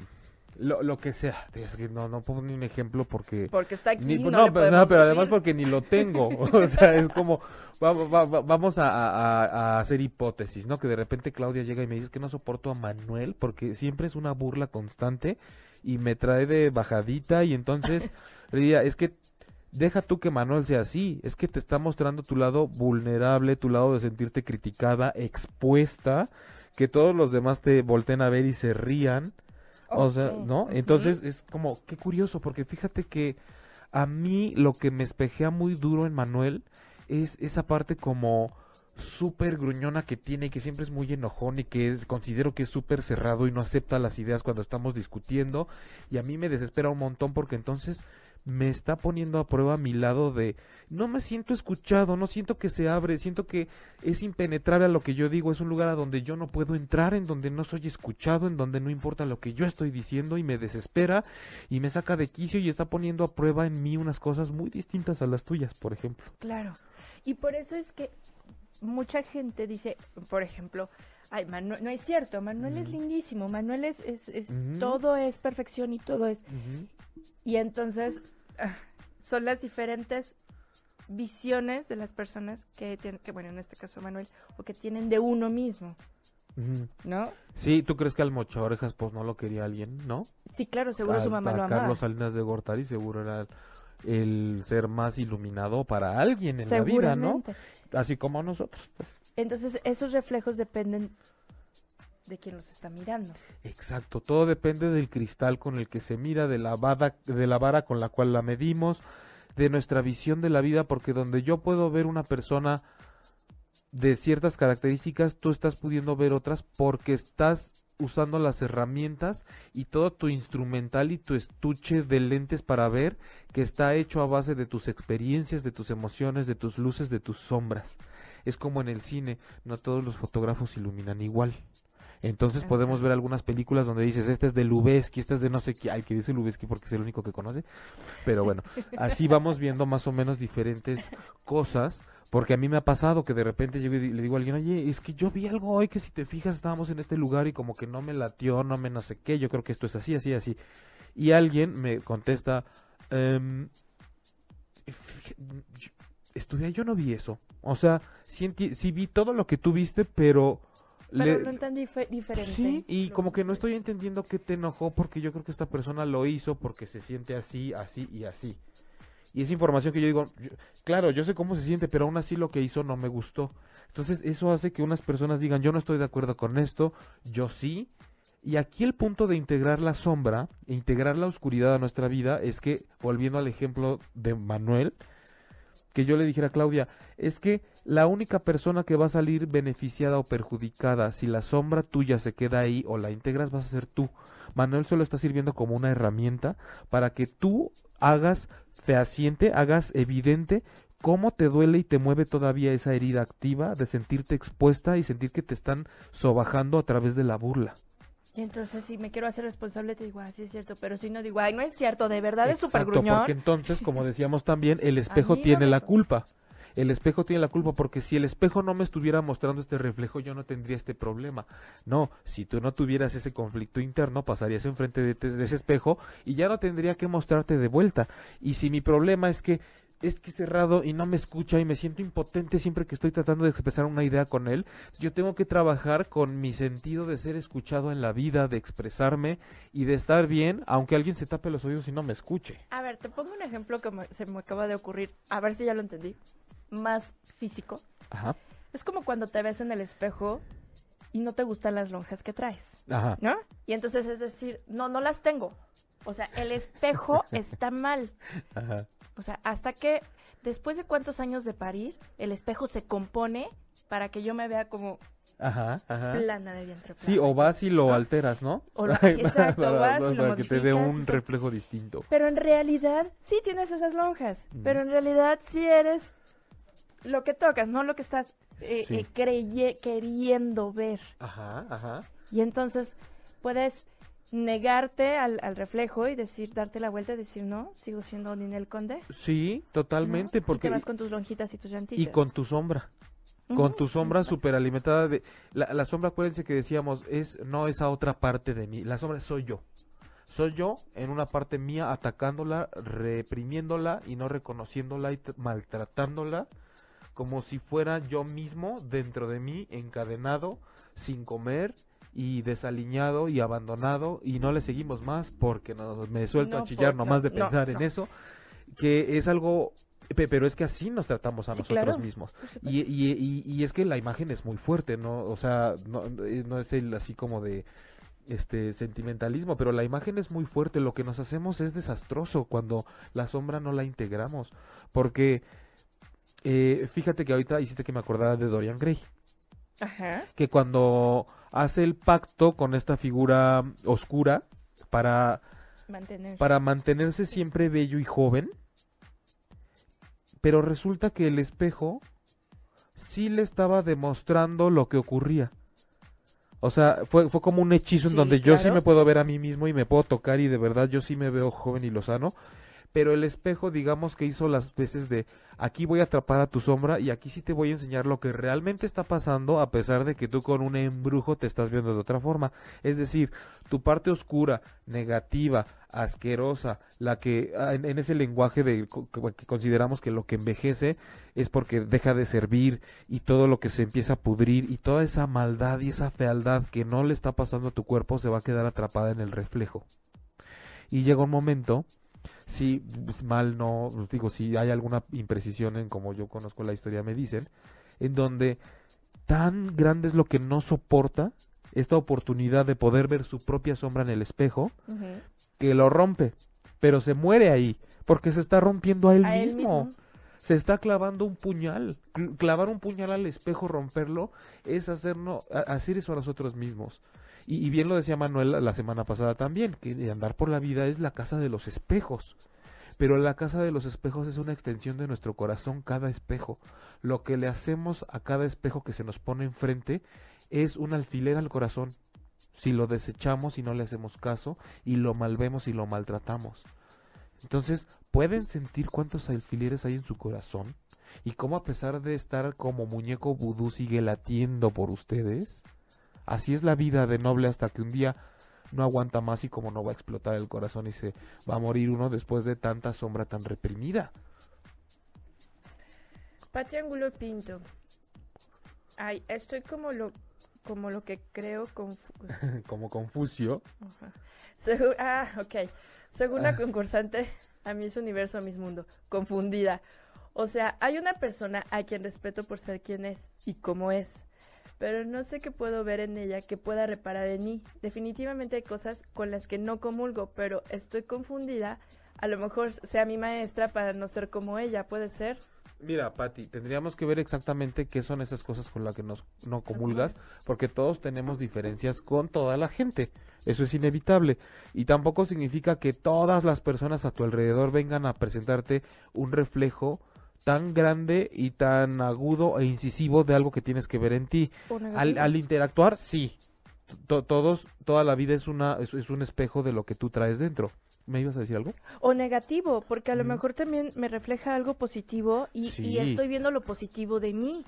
lo, lo que sea. Es que no, no pongo ni un ejemplo porque... Porque está aquí. Ni- no, pero, no, pero además porque ni lo tengo. [laughs] o sea, es como, va- va- va- vamos a, a- a hacer hipótesis, ¿no? Que de repente Claudia llega y me dice que no soporto a Manuel porque siempre es una burla constante y me trae de bajadita y entonces [laughs] le diría, es que deja tú que Manuel sea así, es que te está mostrando tu lado vulnerable, tu lado de sentirte criticada, expuesta, que todos los demás te volteen a ver y se rían. O sea. ¿no? Entonces es como, qué curioso, porque fíjate que a mí lo que me espejea muy duro en Manuel es esa parte como súper gruñona que tiene y que siempre es muy enojón y que es, considero que es súper cerrado y no acepta las ideas cuando estamos discutiendo y a mí me desespera un montón porque entonces me está poniendo a prueba mi lado de no me siento escuchado, no siento que se abre, siento que es impenetrable a lo que yo digo, es un lugar a donde yo no puedo entrar, en donde no soy escuchado, en donde no importa lo que yo estoy diciendo y me desespera y me saca de quicio y está poniendo a prueba en mí unas cosas muy distintas a las tuyas, por ejemplo. Claro. Y por eso es que mucha gente dice, por ejemplo, ay, Manuel, no es cierto, Manuel es lindísimo, Manuel es, es, todo es perfección y todo es... Y entonces ah, son las diferentes visiones de las personas que tienen, que bueno, en este caso Manuel, o que tienen de uno mismo. ¿no? Sí, ¿tú crees que al mocha orejas pues no lo quería alguien, no? Sí, claro, seguro su mamá lo amaba. Carlos Salinas de Gortari seguro era el, el ser más iluminado para alguien en la vida, ¿no? Así como nosotros, pues. Entonces, esos reflejos dependen de quien los está mirando. Exacto, todo depende del cristal con el que se mira, de la, de la vara con la cual la medimos, de nuestra visión de la vida, porque donde yo puedo ver una persona de ciertas características, tú estás pudiendo ver otras porque estás usando las herramientas y todo tu instrumental y tu estuche de lentes para ver que está hecho a base de tus experiencias, de tus emociones, de tus luces, de tus sombras. Es como en el cine, no todos los fotógrafos iluminan igual. Entonces Ajá. podemos ver algunas películas donde dices, este es de Lubeski, este es de no sé qué, al que dice Lubeski porque es el único que conoce. Pero bueno, así vamos viendo más o menos diferentes cosas, porque a mí me ha pasado que de repente llego y le digo a alguien, oye, es que yo vi algo hoy que si te fijas estábamos en este lugar y como que no me latió, no me no sé qué, yo creo que esto es así, así, así. Y alguien me contesta, yo- estuve ahí, yo no vi eso. O sea, sí, vi todo lo que tú viste, pero... Pero le- entendí fe- diferente. Sí, y como que no estoy entendiendo qué te enojó porque yo creo que esta persona lo hizo porque se siente así, así y así. Y es información que yo digo, claro, yo sé cómo se siente, pero aún así lo que hizo no me gustó. Entonces eso hace que unas personas digan, yo no estoy de acuerdo con esto, yo sí. Y aquí el punto de integrar la sombra, integrar la oscuridad a nuestra vida, es que, volviendo al ejemplo de Manuel, que yo le dijera a Claudia, es que la única persona que va a salir beneficiada o perjudicada si la sombra tuya se queda ahí o la integras vas a ser tú. Manuel solo está sirviendo como una herramienta para que tú hagas fehaciente, hagas evidente cómo te duele y te mueve todavía esa herida activa de sentirte expuesta y sentir que te están sobajando a través de la burla. Y entonces, si me quiero hacer responsable, te digo, ah, sí es cierto. Pero si no, digo, ay, no es cierto, de verdad es súper gruñón. porque entonces, como decíamos también, el [laughs] espejo no tiene me la culpa. El espejo tiene la culpa porque si el espejo no me estuviera mostrando este reflejo, yo no tendría este problema. No, si tú no tuvieras ese conflicto interno, pasarías enfrente de, de ese espejo y ya no tendría que mostrarte de vuelta. Y si mi problema es que es que cerrado y no me escucha y me siento impotente siempre que estoy tratando de expresar una idea con él, yo tengo que trabajar con mi sentido de ser escuchado en la vida, de expresarme y de estar bien, aunque alguien se tape los oídos y no me escuche. A ver, te pongo un ejemplo que me- se me acaba de ocurrir. A ver si ya lo entendí. Más físico. Ajá, Es como cuando te ves en el espejo y no te gustan las lonjas que traes, ajá. ¿no? Y entonces es decir, no, no las tengo. O sea, el espejo [laughs] está mal. Ajá. O sea, hasta que después de cuántos años de parir, el espejo se compone para que yo me vea como Ajá, ajá. plana de vientre. Sí, o vas y lo ¿no? alteras, ¿no? O lo- [laughs] exacto, para, vas y lo para que te dé un reflejo distinto. Pero en realidad sí tienes esas lonjas, Mm. pero en realidad sí eres lo que tocas, no lo que estás eh, Sí. eh, creye- queriendo ver. Ajá, ajá. Y entonces puedes negarte al, al reflejo y decir, darte la vuelta y decir, no, sigo siendo Ninel Conde. Sí, ¿no? totalmente, Y porque te vas con tus lonjitas y tus llantitas. y con tu sombra, con tu sombra exacto. súper alimentada de la, la sombra, acuérdense que decíamos, es no esa otra parte de mí, la sombra soy yo. Soy yo en una parte mía atacándola, reprimiéndola y no reconociéndola y maltratándola como si fuera yo mismo dentro de mí, encadenado, sin comer y desaliñado y abandonado y no le seguimos más porque nos, me suelto No, a chillar nomás de no, no, pensar en eso. que es algo pe- pero es que así nos tratamos a Sí, nosotros claro. mismos. Y, y, y, y es que la imagen es muy fuerte no o sea no, eh, no es el así como de este sentimentalismo pero la imagen es muy fuerte. Lo que nos hacemos es desastroso cuando la sombra no la integramos porque eh, fíjate que ahorita hiciste que me acordara de Dorian Gray Ajá. que cuando hace el pacto con esta figura oscura para Mantener. para mantenerse siempre bello y joven, pero resulta que el espejo sí le estaba demostrando lo que ocurría. O sea, fue, fue como un hechizo en donde yo sí me puedo ver a mí mismo y me puedo tocar y de verdad yo sí me veo joven y lozano. Pero el espejo, digamos que hizo las veces de aquí voy a atrapar a tu sombra y aquí sí te voy a enseñar lo que realmente está pasando a pesar de que tú con un embrujo te estás viendo de otra forma. Es decir, tu parte oscura, negativa, asquerosa, la que ah, en, ese lenguaje de que consideramos que lo que envejece es porque deja de servir y todo lo que se empieza a pudrir y toda esa maldad y esa fealdad que no le está pasando a tu cuerpo se va a quedar atrapada en el reflejo. Y llega un momento si pues, mal no, digo, si hay alguna imprecisión en como yo conozco la historia me dicen, en donde tan grande es lo que no soporta esta oportunidad de poder ver su propia sombra en el espejo, que lo rompe, pero se muere ahí, porque se está rompiendo a él, A él mismo. mismo. Se está clavando un puñal. Cl- Clavar un puñal al espejo, romperlo, es hacernos, hacer eso a nosotros mismos. Y, bien lo decía Manuel la- la semana pasada también, que andar por la vida es la casa de los espejos. Pero la casa de los espejos es una extensión de nuestro corazón, cada espejo. Lo que le hacemos a cada espejo que se nos pone enfrente es un alfiler al corazón. Si lo desechamos y no le hacemos caso, y lo malvemos y lo maltratamos. Entonces, ¿pueden sentir cuántos alfileres hay en su corazón? ¿Y cómo a pesar de estar como muñeco vudú sigue latiendo por ustedes? Así es la vida de noble hasta que un día no aguanta más y como no va a explotar el corazón y se va a morir uno después de tanta sombra tan reprimida. Pati Angulo Pinto. Ay, estoy como lo, como lo que creo confu- [laughs] como Confucio. Ajá. Segu- ah, ok. Según la Ah. concursante, a Miss Universo, a Miss Mundo, confundida. O sea, hay una persona a quien respeto por ser quien es y cómo es, pero no sé qué puedo ver en ella que pueda reparar en mí. Definitivamente hay cosas con las que no comulgo, pero estoy confundida. A lo mejor sea mi maestra para no ser como ella, puede ser. Mira, Patti, tendríamos que ver exactamente qué son esas cosas con las que nos, no comulgas, porque todos tenemos diferencias con toda la gente. Eso es inevitable. Y tampoco significa que todas las personas a tu alrededor vengan a presentarte un reflejo tan grande y tan agudo e incisivo de algo que tienes que ver en ti. Al, interactuar, sí. To- todos, toda la vida es, una, es, es un espejo de lo que tú traes dentro. ¿Me ibas a decir algo? O negativo, porque a lo mejor también me refleja algo positivo y, y estoy viendo lo positivo de mí.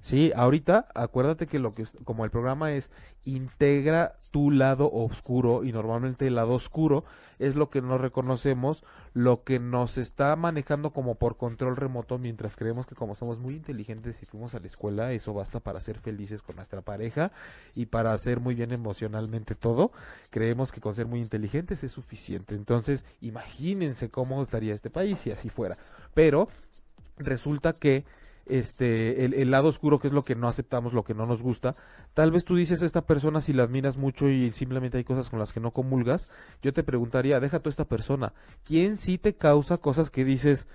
Sí, ahorita acuérdate que lo que como el programa es integra tu lado oscuro y normalmente el lado oscuro es lo que no reconocemos, lo que nos está manejando como por control remoto mientras creemos que como somos muy inteligentes y fuimos a la escuela, eso basta para ser felices con nuestra pareja y para hacer muy bien emocionalmente todo, creemos que con ser muy inteligentes es suficiente. Entonces, imagínense cómo estaría este país si así fuera. Pero resulta que este el, el lado oscuro que es lo que no aceptamos lo que no nos gusta tal vez tú dices a esta persona si la admiras mucho y simplemente hay cosas con las que no comulgas yo te preguntaría deja tú a esta persona quién sí te causa cosas que dices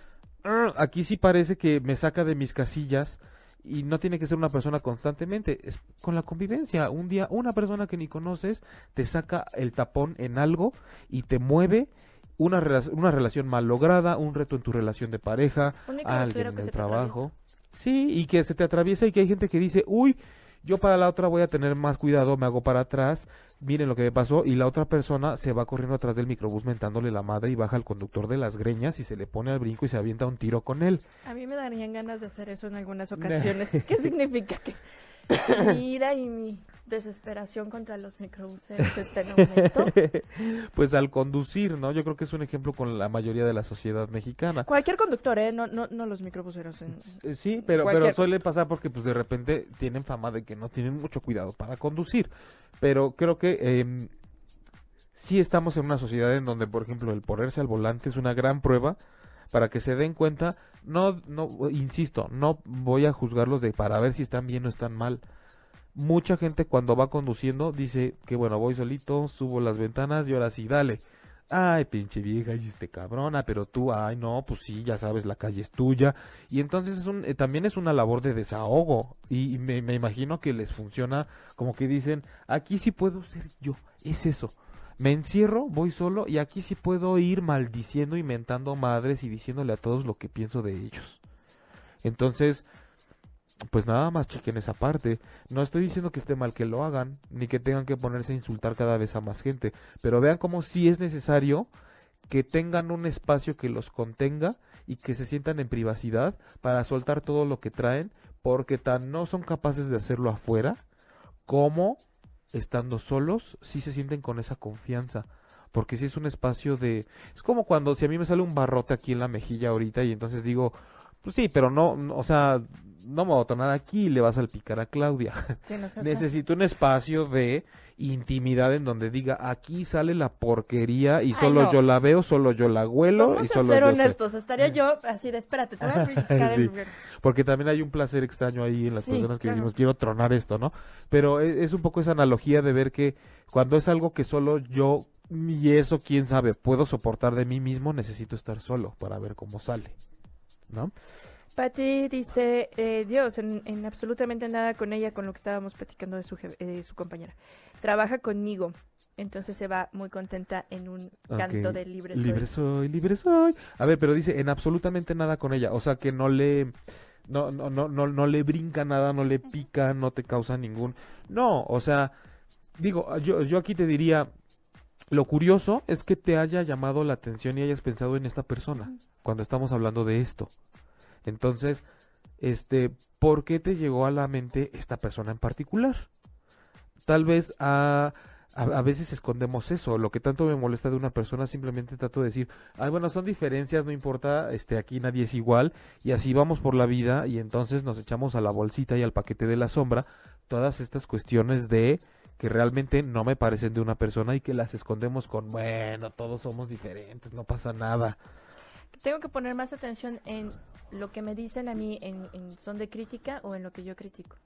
"Ah, aquí sí parece que me saca de mis casillas y no tiene que ser una persona constantemente, es con la convivencia. Un día una persona que ni conoces te saca el tapón en algo y te mueve una, una relación mal lograda, un reto en tu relación de pareja, alguien en el trabajo. Sí, y que se te atraviesa y que hay gente que dice, uy, yo para la otra voy a tener más cuidado, me hago para atrás, miren lo que me pasó, y la otra persona se va corriendo atrás del microbús mentándole la madre y baja al conductor de las greñas y se le pone al brinco y se avienta un tiro con él. A mí me darían ganas de hacer eso en algunas [laughs] ocasiones. [laughs] ¿Qué significa que mi ira y mi desesperación contra los microbuseros [laughs] está en aumento? pues al conducir, ¿no? Yo creo que es un ejemplo con la mayoría de la sociedad mexicana. Cualquier conductor, ¿eh? No, no, no los microbuseros. En... Eh, Sí, pero, Cualquier- pero suele pasar porque pues de repente tienen fama de que no tienen mucho cuidado para conducir. Pero creo que eh, sí estamos en una sociedad en donde, por ejemplo, el ponerse al volante es una gran prueba para que se den cuenta, no, no, insisto, no voy a juzgarlos de para ver si están bien o están mal. Mucha gente cuando va conduciendo dice que bueno, voy solito, subo las ventanas y ahora sí, dale. Ay, pinche vieja, y este cabrona, pero tú, ay, no, pues sí, ya sabes, la calle es tuya. Y entonces es un, eh, también es una labor de desahogo. Y, y me, imagino que les funciona como que dicen, aquí sí puedo ser yo, es eso me encierro, voy solo y aquí sí puedo ir maldiciendo, inventando madres y diciéndole a todos lo que pienso de ellos. Entonces, pues nada más chequen esa parte. No estoy diciendo que esté mal que lo hagan, ni que tengan que ponerse a insultar cada vez a más gente, pero vean cómo sí es necesario que tengan un espacio que los contenga y que se sientan en privacidad para soltar todo lo que traen, porque tan no son capaces de hacerlo afuera como estando solos, sí se sienten con esa confianza. Porque si es un espacio de... Es como cuando si a mí me sale un barrote aquí en la mejilla ahorita y entonces digo, pues sí, pero no, no, o sea, no me voy a tornar aquí y le vas a salpicar a Claudia. [laughs] Sí, no sé, Necesito un espacio de intimidad en donde diga, aquí sale la porquería y Ay, solo no. yo la veo, solo yo la huelo Vamos y a solo ser yo sé. honestos, estaría yo así de, espérate, te voy a [laughs] Sí. el... Porque también hay un placer extraño ahí en las Sí, personas que claro. decimos, quiero tronar esto, ¿no? Pero es, es un poco esa analogía de ver que cuando es algo que solo yo, y eso quién sabe, puedo soportar de mí mismo, necesito estar solo para ver cómo sale, ¿no? Patti dice, eh, Dios, en, en absolutamente nada con ella, con lo que estábamos platicando de su, eh, su compañera. Trabaja conmigo, entonces se va muy contenta en un canto de libre soy. Libre soy, libre soy. A ver, pero dice en absolutamente nada con ella, o sea que no le no no no no, no le brinca nada, no le pica, no te causa ningún No, o sea, digo, yo yo aquí te diría lo curioso es que te haya llamado la atención y hayas pensado en esta persona cuando estamos hablando de esto. Entonces, este, ¿por qué te llegó a la mente esta persona en particular? Tal vez a, a, a veces escondemos eso. Lo que tanto me molesta de una persona simplemente trato de decir, ah, bueno, son diferencias, no importa, este, aquí nadie es igual y así vamos por la vida y entonces nos echamos a la bolsita y al paquete de la sombra todas estas cuestiones de que realmente no me parecen de una persona y que las escondemos con, bueno, todos somos diferentes, no pasa nada. Tengo que poner más atención en lo que me dicen a mí en, en son de crítica o en lo que yo critico.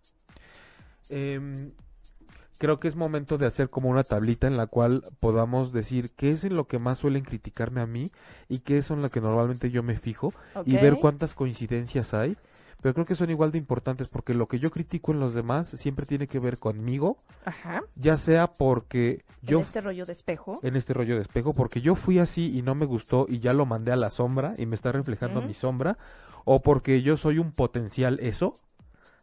Em, creo que es momento de hacer como una tablita en la cual podamos decir qué es en lo que más suelen criticarme a mí y qué es en lo que normalmente yo me fijo y ver cuántas coincidencias hay. Pero creo que son igual de importantes porque lo que yo critico en los demás siempre tiene que ver conmigo, Ajá. ya sea porque yo en este rollo de espejo. en este rollo de espejo, porque yo fui así y no me gustó y ya lo mandé a la sombra y me está reflejando mi sombra, o porque yo soy un potencial eso,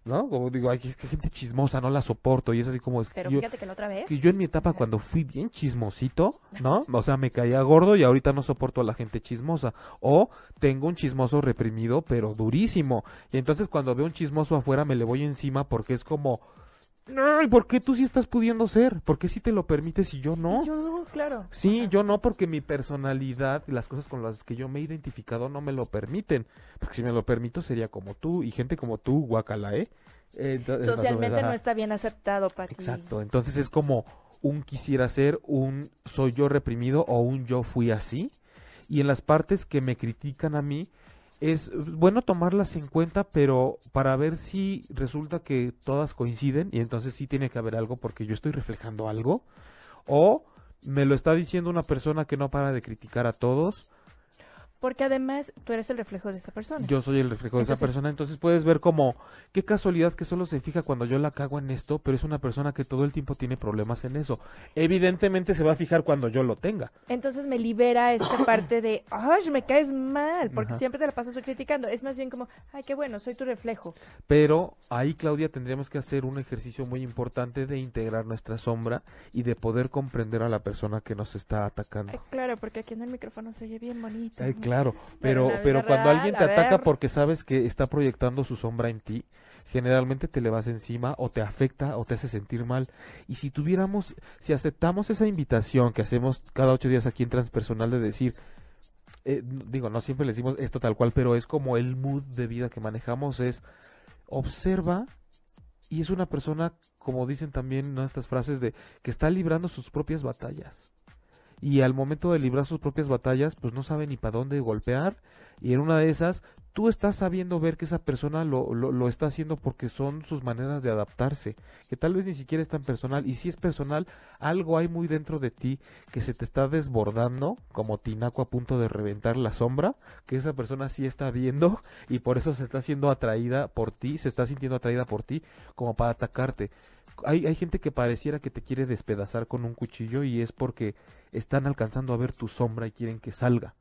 ¿no? Como digo, ay, es que gente chismosa, no la soporto y es así como es que Pero yo, fíjate que la otra vez... que yo en mi etapa cuando fui bien chismosito, ¿no? [laughs] O sea, me caía gordo y ahorita no soporto a la gente chismosa. O tengo un chismoso reprimido, pero durísimo. Y entonces cuando veo un chismoso afuera me le voy encima porque es como... Ay, ¿por qué tú sí estás pudiendo ser? ¿Por qué sí te lo permites y yo no? Yo no, claro. Sí, Ajá. yo no, porque mi personalidad y las cosas con las que yo me he identificado no me lo permiten. Porque si me lo permito sería como tú y gente como tú, guacala, ¿eh? Eh, Socialmente no está bien aceptado, Pati. Exacto, entonces es como un quisiera ser, un soy yo reprimido o un yo fui así. Y en las partes que me critican a mí, es bueno tomarlas en cuenta, pero para ver si resulta que todas coinciden y entonces sí tiene que haber algo porque yo estoy reflejando algo. O me lo está diciendo una persona que no para de criticar a todos. Porque además tú eres el reflejo de esa persona. Yo soy el reflejo de esa persona, entonces puedes ver como qué casualidad que solo se fija cuando yo la cago en esto, pero es una persona que todo el tiempo tiene problemas en eso. Evidentemente se va a fijar cuando yo lo tenga. Entonces me libera esta [coughs] parte de, ay, me caes mal, porque Ajá. siempre te la pasas criticando. Es más bien como, ay, qué bueno, soy tu reflejo. Pero ahí, Claudia, tendríamos que hacer un ejercicio muy importante de integrar nuestra sombra y de poder comprender a la persona que nos está atacando. Ay, claro, porque aquí en el micrófono se oye bien bonito. Ay, claro, Pero pero, pero cuando real, alguien te ataca ver. porque sabes que está proyectando su sombra en ti, generalmente te le vas encima o te afecta o te hace sentir mal. Y si tuviéramos, si aceptamos esa invitación que hacemos cada ocho días aquí en Transpersonal de decir, eh, digo, no siempre le decimos esto tal cual, pero es como el mood de vida que manejamos, es observa y es una persona, como dicen también ¿no? estas frases de que está librando sus propias batallas. Y al momento de librar sus propias batallas, pues no sabe ni para dónde golpear y en una de esas tú estás sabiendo ver que esa persona lo, lo, lo, está haciendo porque son sus maneras de adaptarse, que tal vez ni siquiera es tan personal, y si es personal, algo hay muy dentro de ti que se te está desbordando, como tinaco a punto de reventar la sombra, que esa persona sí está viendo, y por eso se está siendo atraída por ti, se está sintiendo atraída por ti, como para atacarte. Hay, hay gente que pareciera que te quiere despedazar con un cuchillo y es porque están alcanzando a ver tu sombra y quieren que salga.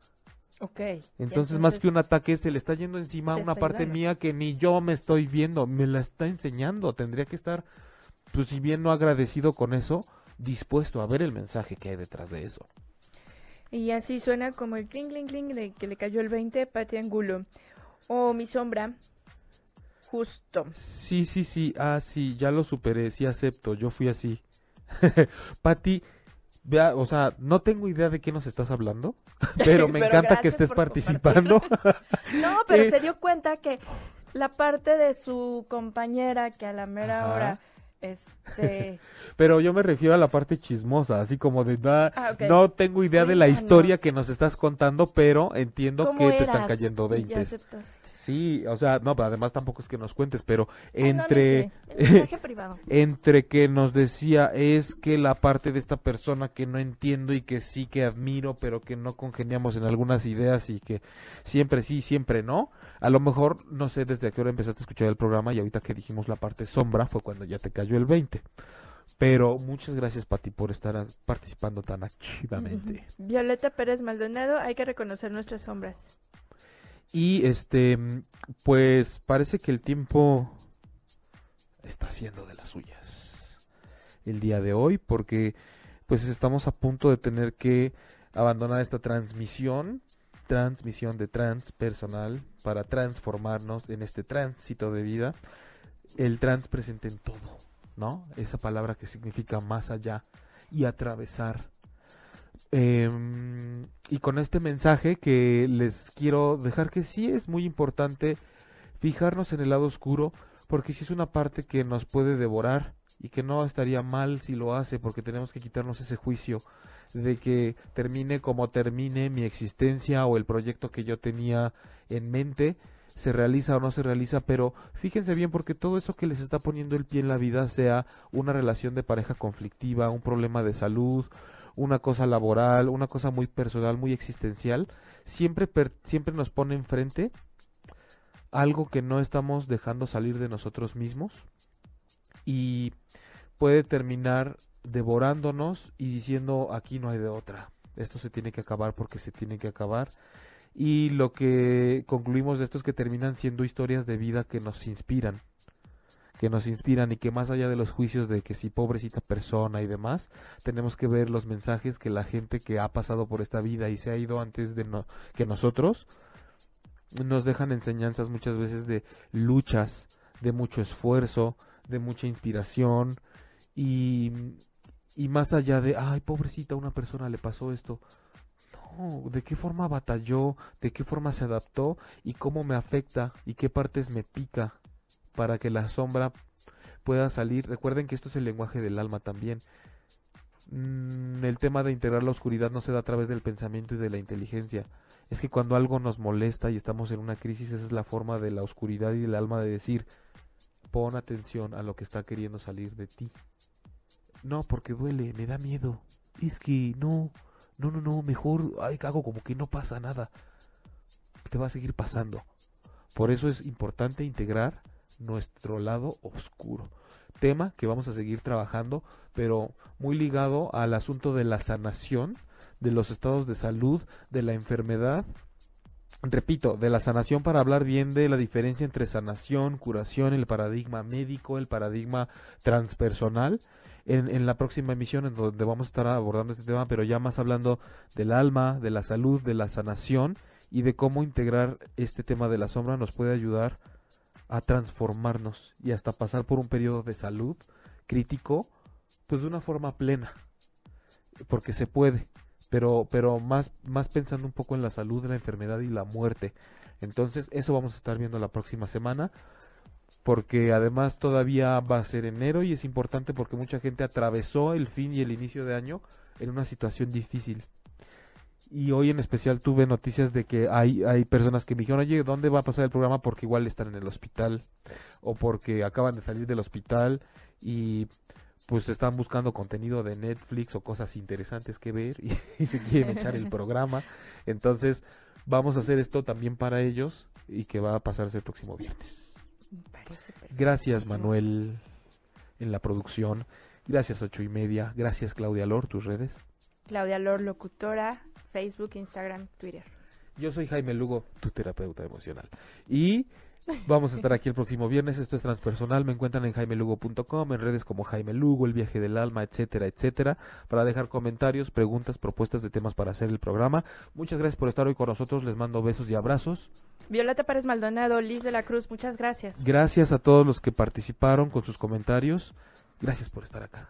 Okay. Entonces, más que un ataque, se le está yendo encima a una parte mía que ni yo me estoy viendo, me la está enseñando. Tendría que estar, pues si bien no agradecido con eso, dispuesto a ver el mensaje que hay detrás de eso. Y así suena como el cling, cling, cling de que le cayó el 20, Pati Angulo. O mi sombra, justo. Sí, sí, sí, ah, sí, ya lo superé, sí acepto, yo fui así. [laughs] Pati, vea, o sea, no tengo idea de qué nos estás hablando, [laughs] pero me Pero encanta que estés participando. No, pero [laughs] Eh, se dio cuenta que la parte de su compañera que a la mera Ajá. hora, este, pero yo me refiero a la parte chismosa, así como de "Ah, Ah, no tengo idea de la historia que nos estás contando, pero entiendo ¿cómo que te están cayendo Y ya veintes. aceptaste. Sí, o sea, no, pero además tampoco es que nos cuentes, pero entre [laughs] el mensaje privado. entre que nos decía es que la parte de esta persona que no entiendo y que sí que admiro, pero que no congeniamos en algunas ideas y que siempre sí, siempre no. A lo mejor no sé desde a qué hora empezaste a escuchar el programa y ahorita que dijimos la parte sombra fue cuando ya te cayó el 20. Pero muchas gracias Pati por estar participando tan activamente. [laughs] Violeta Pérez Maldonado, hay que reconocer nuestras sombras. Y este, pues parece que el tiempo está haciendo de las suyas el día de hoy, porque pues estamos a punto de tener que abandonar esta transmisión, transmisión de transpersonal, para transformarnos en este tránsito de vida. El trans presente en todo, ¿no? Esa palabra que significa más allá y atravesar. Em, y con este mensaje que les quiero dejar que sí es muy importante fijarnos en el lado oscuro, porque sí es una parte que nos puede devorar y que no estaría mal si lo hace, porque tenemos que quitarnos ese juicio de que termine como termine mi existencia o el proyecto que yo tenía en mente, se realiza o no se realiza, pero fíjense bien porque todo eso que les está poniendo el pie en la vida, sea una relación de pareja conflictiva, un problema de salud, una cosa laboral, una cosa muy personal, muy existencial, siempre, per- siempre nos pone enfrente algo que no estamos dejando salir de nosotros mismos y puede terminar devorándonos y diciendo aquí no hay de otra. Esto se tiene que acabar porque se tiene que acabar. Y lo que concluimos de esto es que terminan siendo historias de vida que nos inspiran. Que nos inspiran y que más allá de los juicios de que si pobrecita persona y demás, tenemos que ver los mensajes que la gente que ha pasado por esta vida y se ha ido antes de no- que nosotros nos dejan enseñanzas muchas veces de luchas, de mucho esfuerzo, de mucha inspiración y, y más allá de, ay, pobrecita, una persona le pasó esto. No, de qué forma batalló, de qué forma se adaptó y cómo me afecta y qué partes me pica para que la sombra pueda salir. Recuerden que esto es el lenguaje del alma también. Mm, el tema de integrar la oscuridad no se da a través del pensamiento y de la inteligencia. Es que cuando algo nos molesta y estamos en una crisis, esa es la forma de la oscuridad y del alma de decir, pon atención a lo que está queriendo salir de ti. No, porque duele, me da miedo. Es que no, no, no, no, mejor ay, hago como que no pasa nada. Te va a seguir pasando. Por eso es importante integrar nuestro lado oscuro. Tema que vamos a seguir trabajando, pero muy ligado al asunto de la sanación, de los estados de salud, de la enfermedad. Repito, de la sanación para hablar bien de la diferencia entre sanación, curación, el paradigma médico, el paradigma transpersonal. En, en la próxima emisión en donde vamos a estar abordando este tema, pero ya más hablando del alma, de la salud, de la sanación y de cómo integrar este tema de la sombra nos puede ayudar a transformarnos y hasta pasar por un periodo de salud crítico, pues de una forma plena, porque se puede, pero, pero más, más pensando un poco en la salud, la enfermedad y la muerte. Entonces, eso vamos a estar viendo la próxima semana. porque además todavía va a ser enero y es importante porque mucha gente atravesó el fin y el inicio de año en una situación difícil. Y hoy en especial tuve noticias de que hay, hay personas que me dijeron, oye, ¿dónde va a pasar el programa? Porque igual están en el hospital o porque acaban de salir del hospital y pues están buscando contenido de Netflix o cosas interesantes que ver y, [laughs] y se quieren echar el [laughs] programa. Entonces vamos a hacer esto también para ellos y que va a pasarse el próximo viernes. Gracias. Manuel en la producción. Gracias ocho y media. Gracias Claudia Lor, tus redes. Claudia Lor, locutora, Facebook, Instagram, Twitter. Yo soy Jaime Lugo, tu terapeuta emocional. Y vamos a estar aquí el próximo viernes. Esto es transpersonal. Me encuentran en jaimelugo.com, en redes como Jaime Lugo, el viaje del alma, etcétera, etcétera, para dejar comentarios, preguntas, propuestas de temas para hacer el programa. Muchas gracias por estar hoy con nosotros. Les mando besos y abrazos. Violeta Párez Maldonado, Liz de la Cruz, muchas gracias. Gracias a todos los que participaron con sus comentarios. Gracias por estar acá.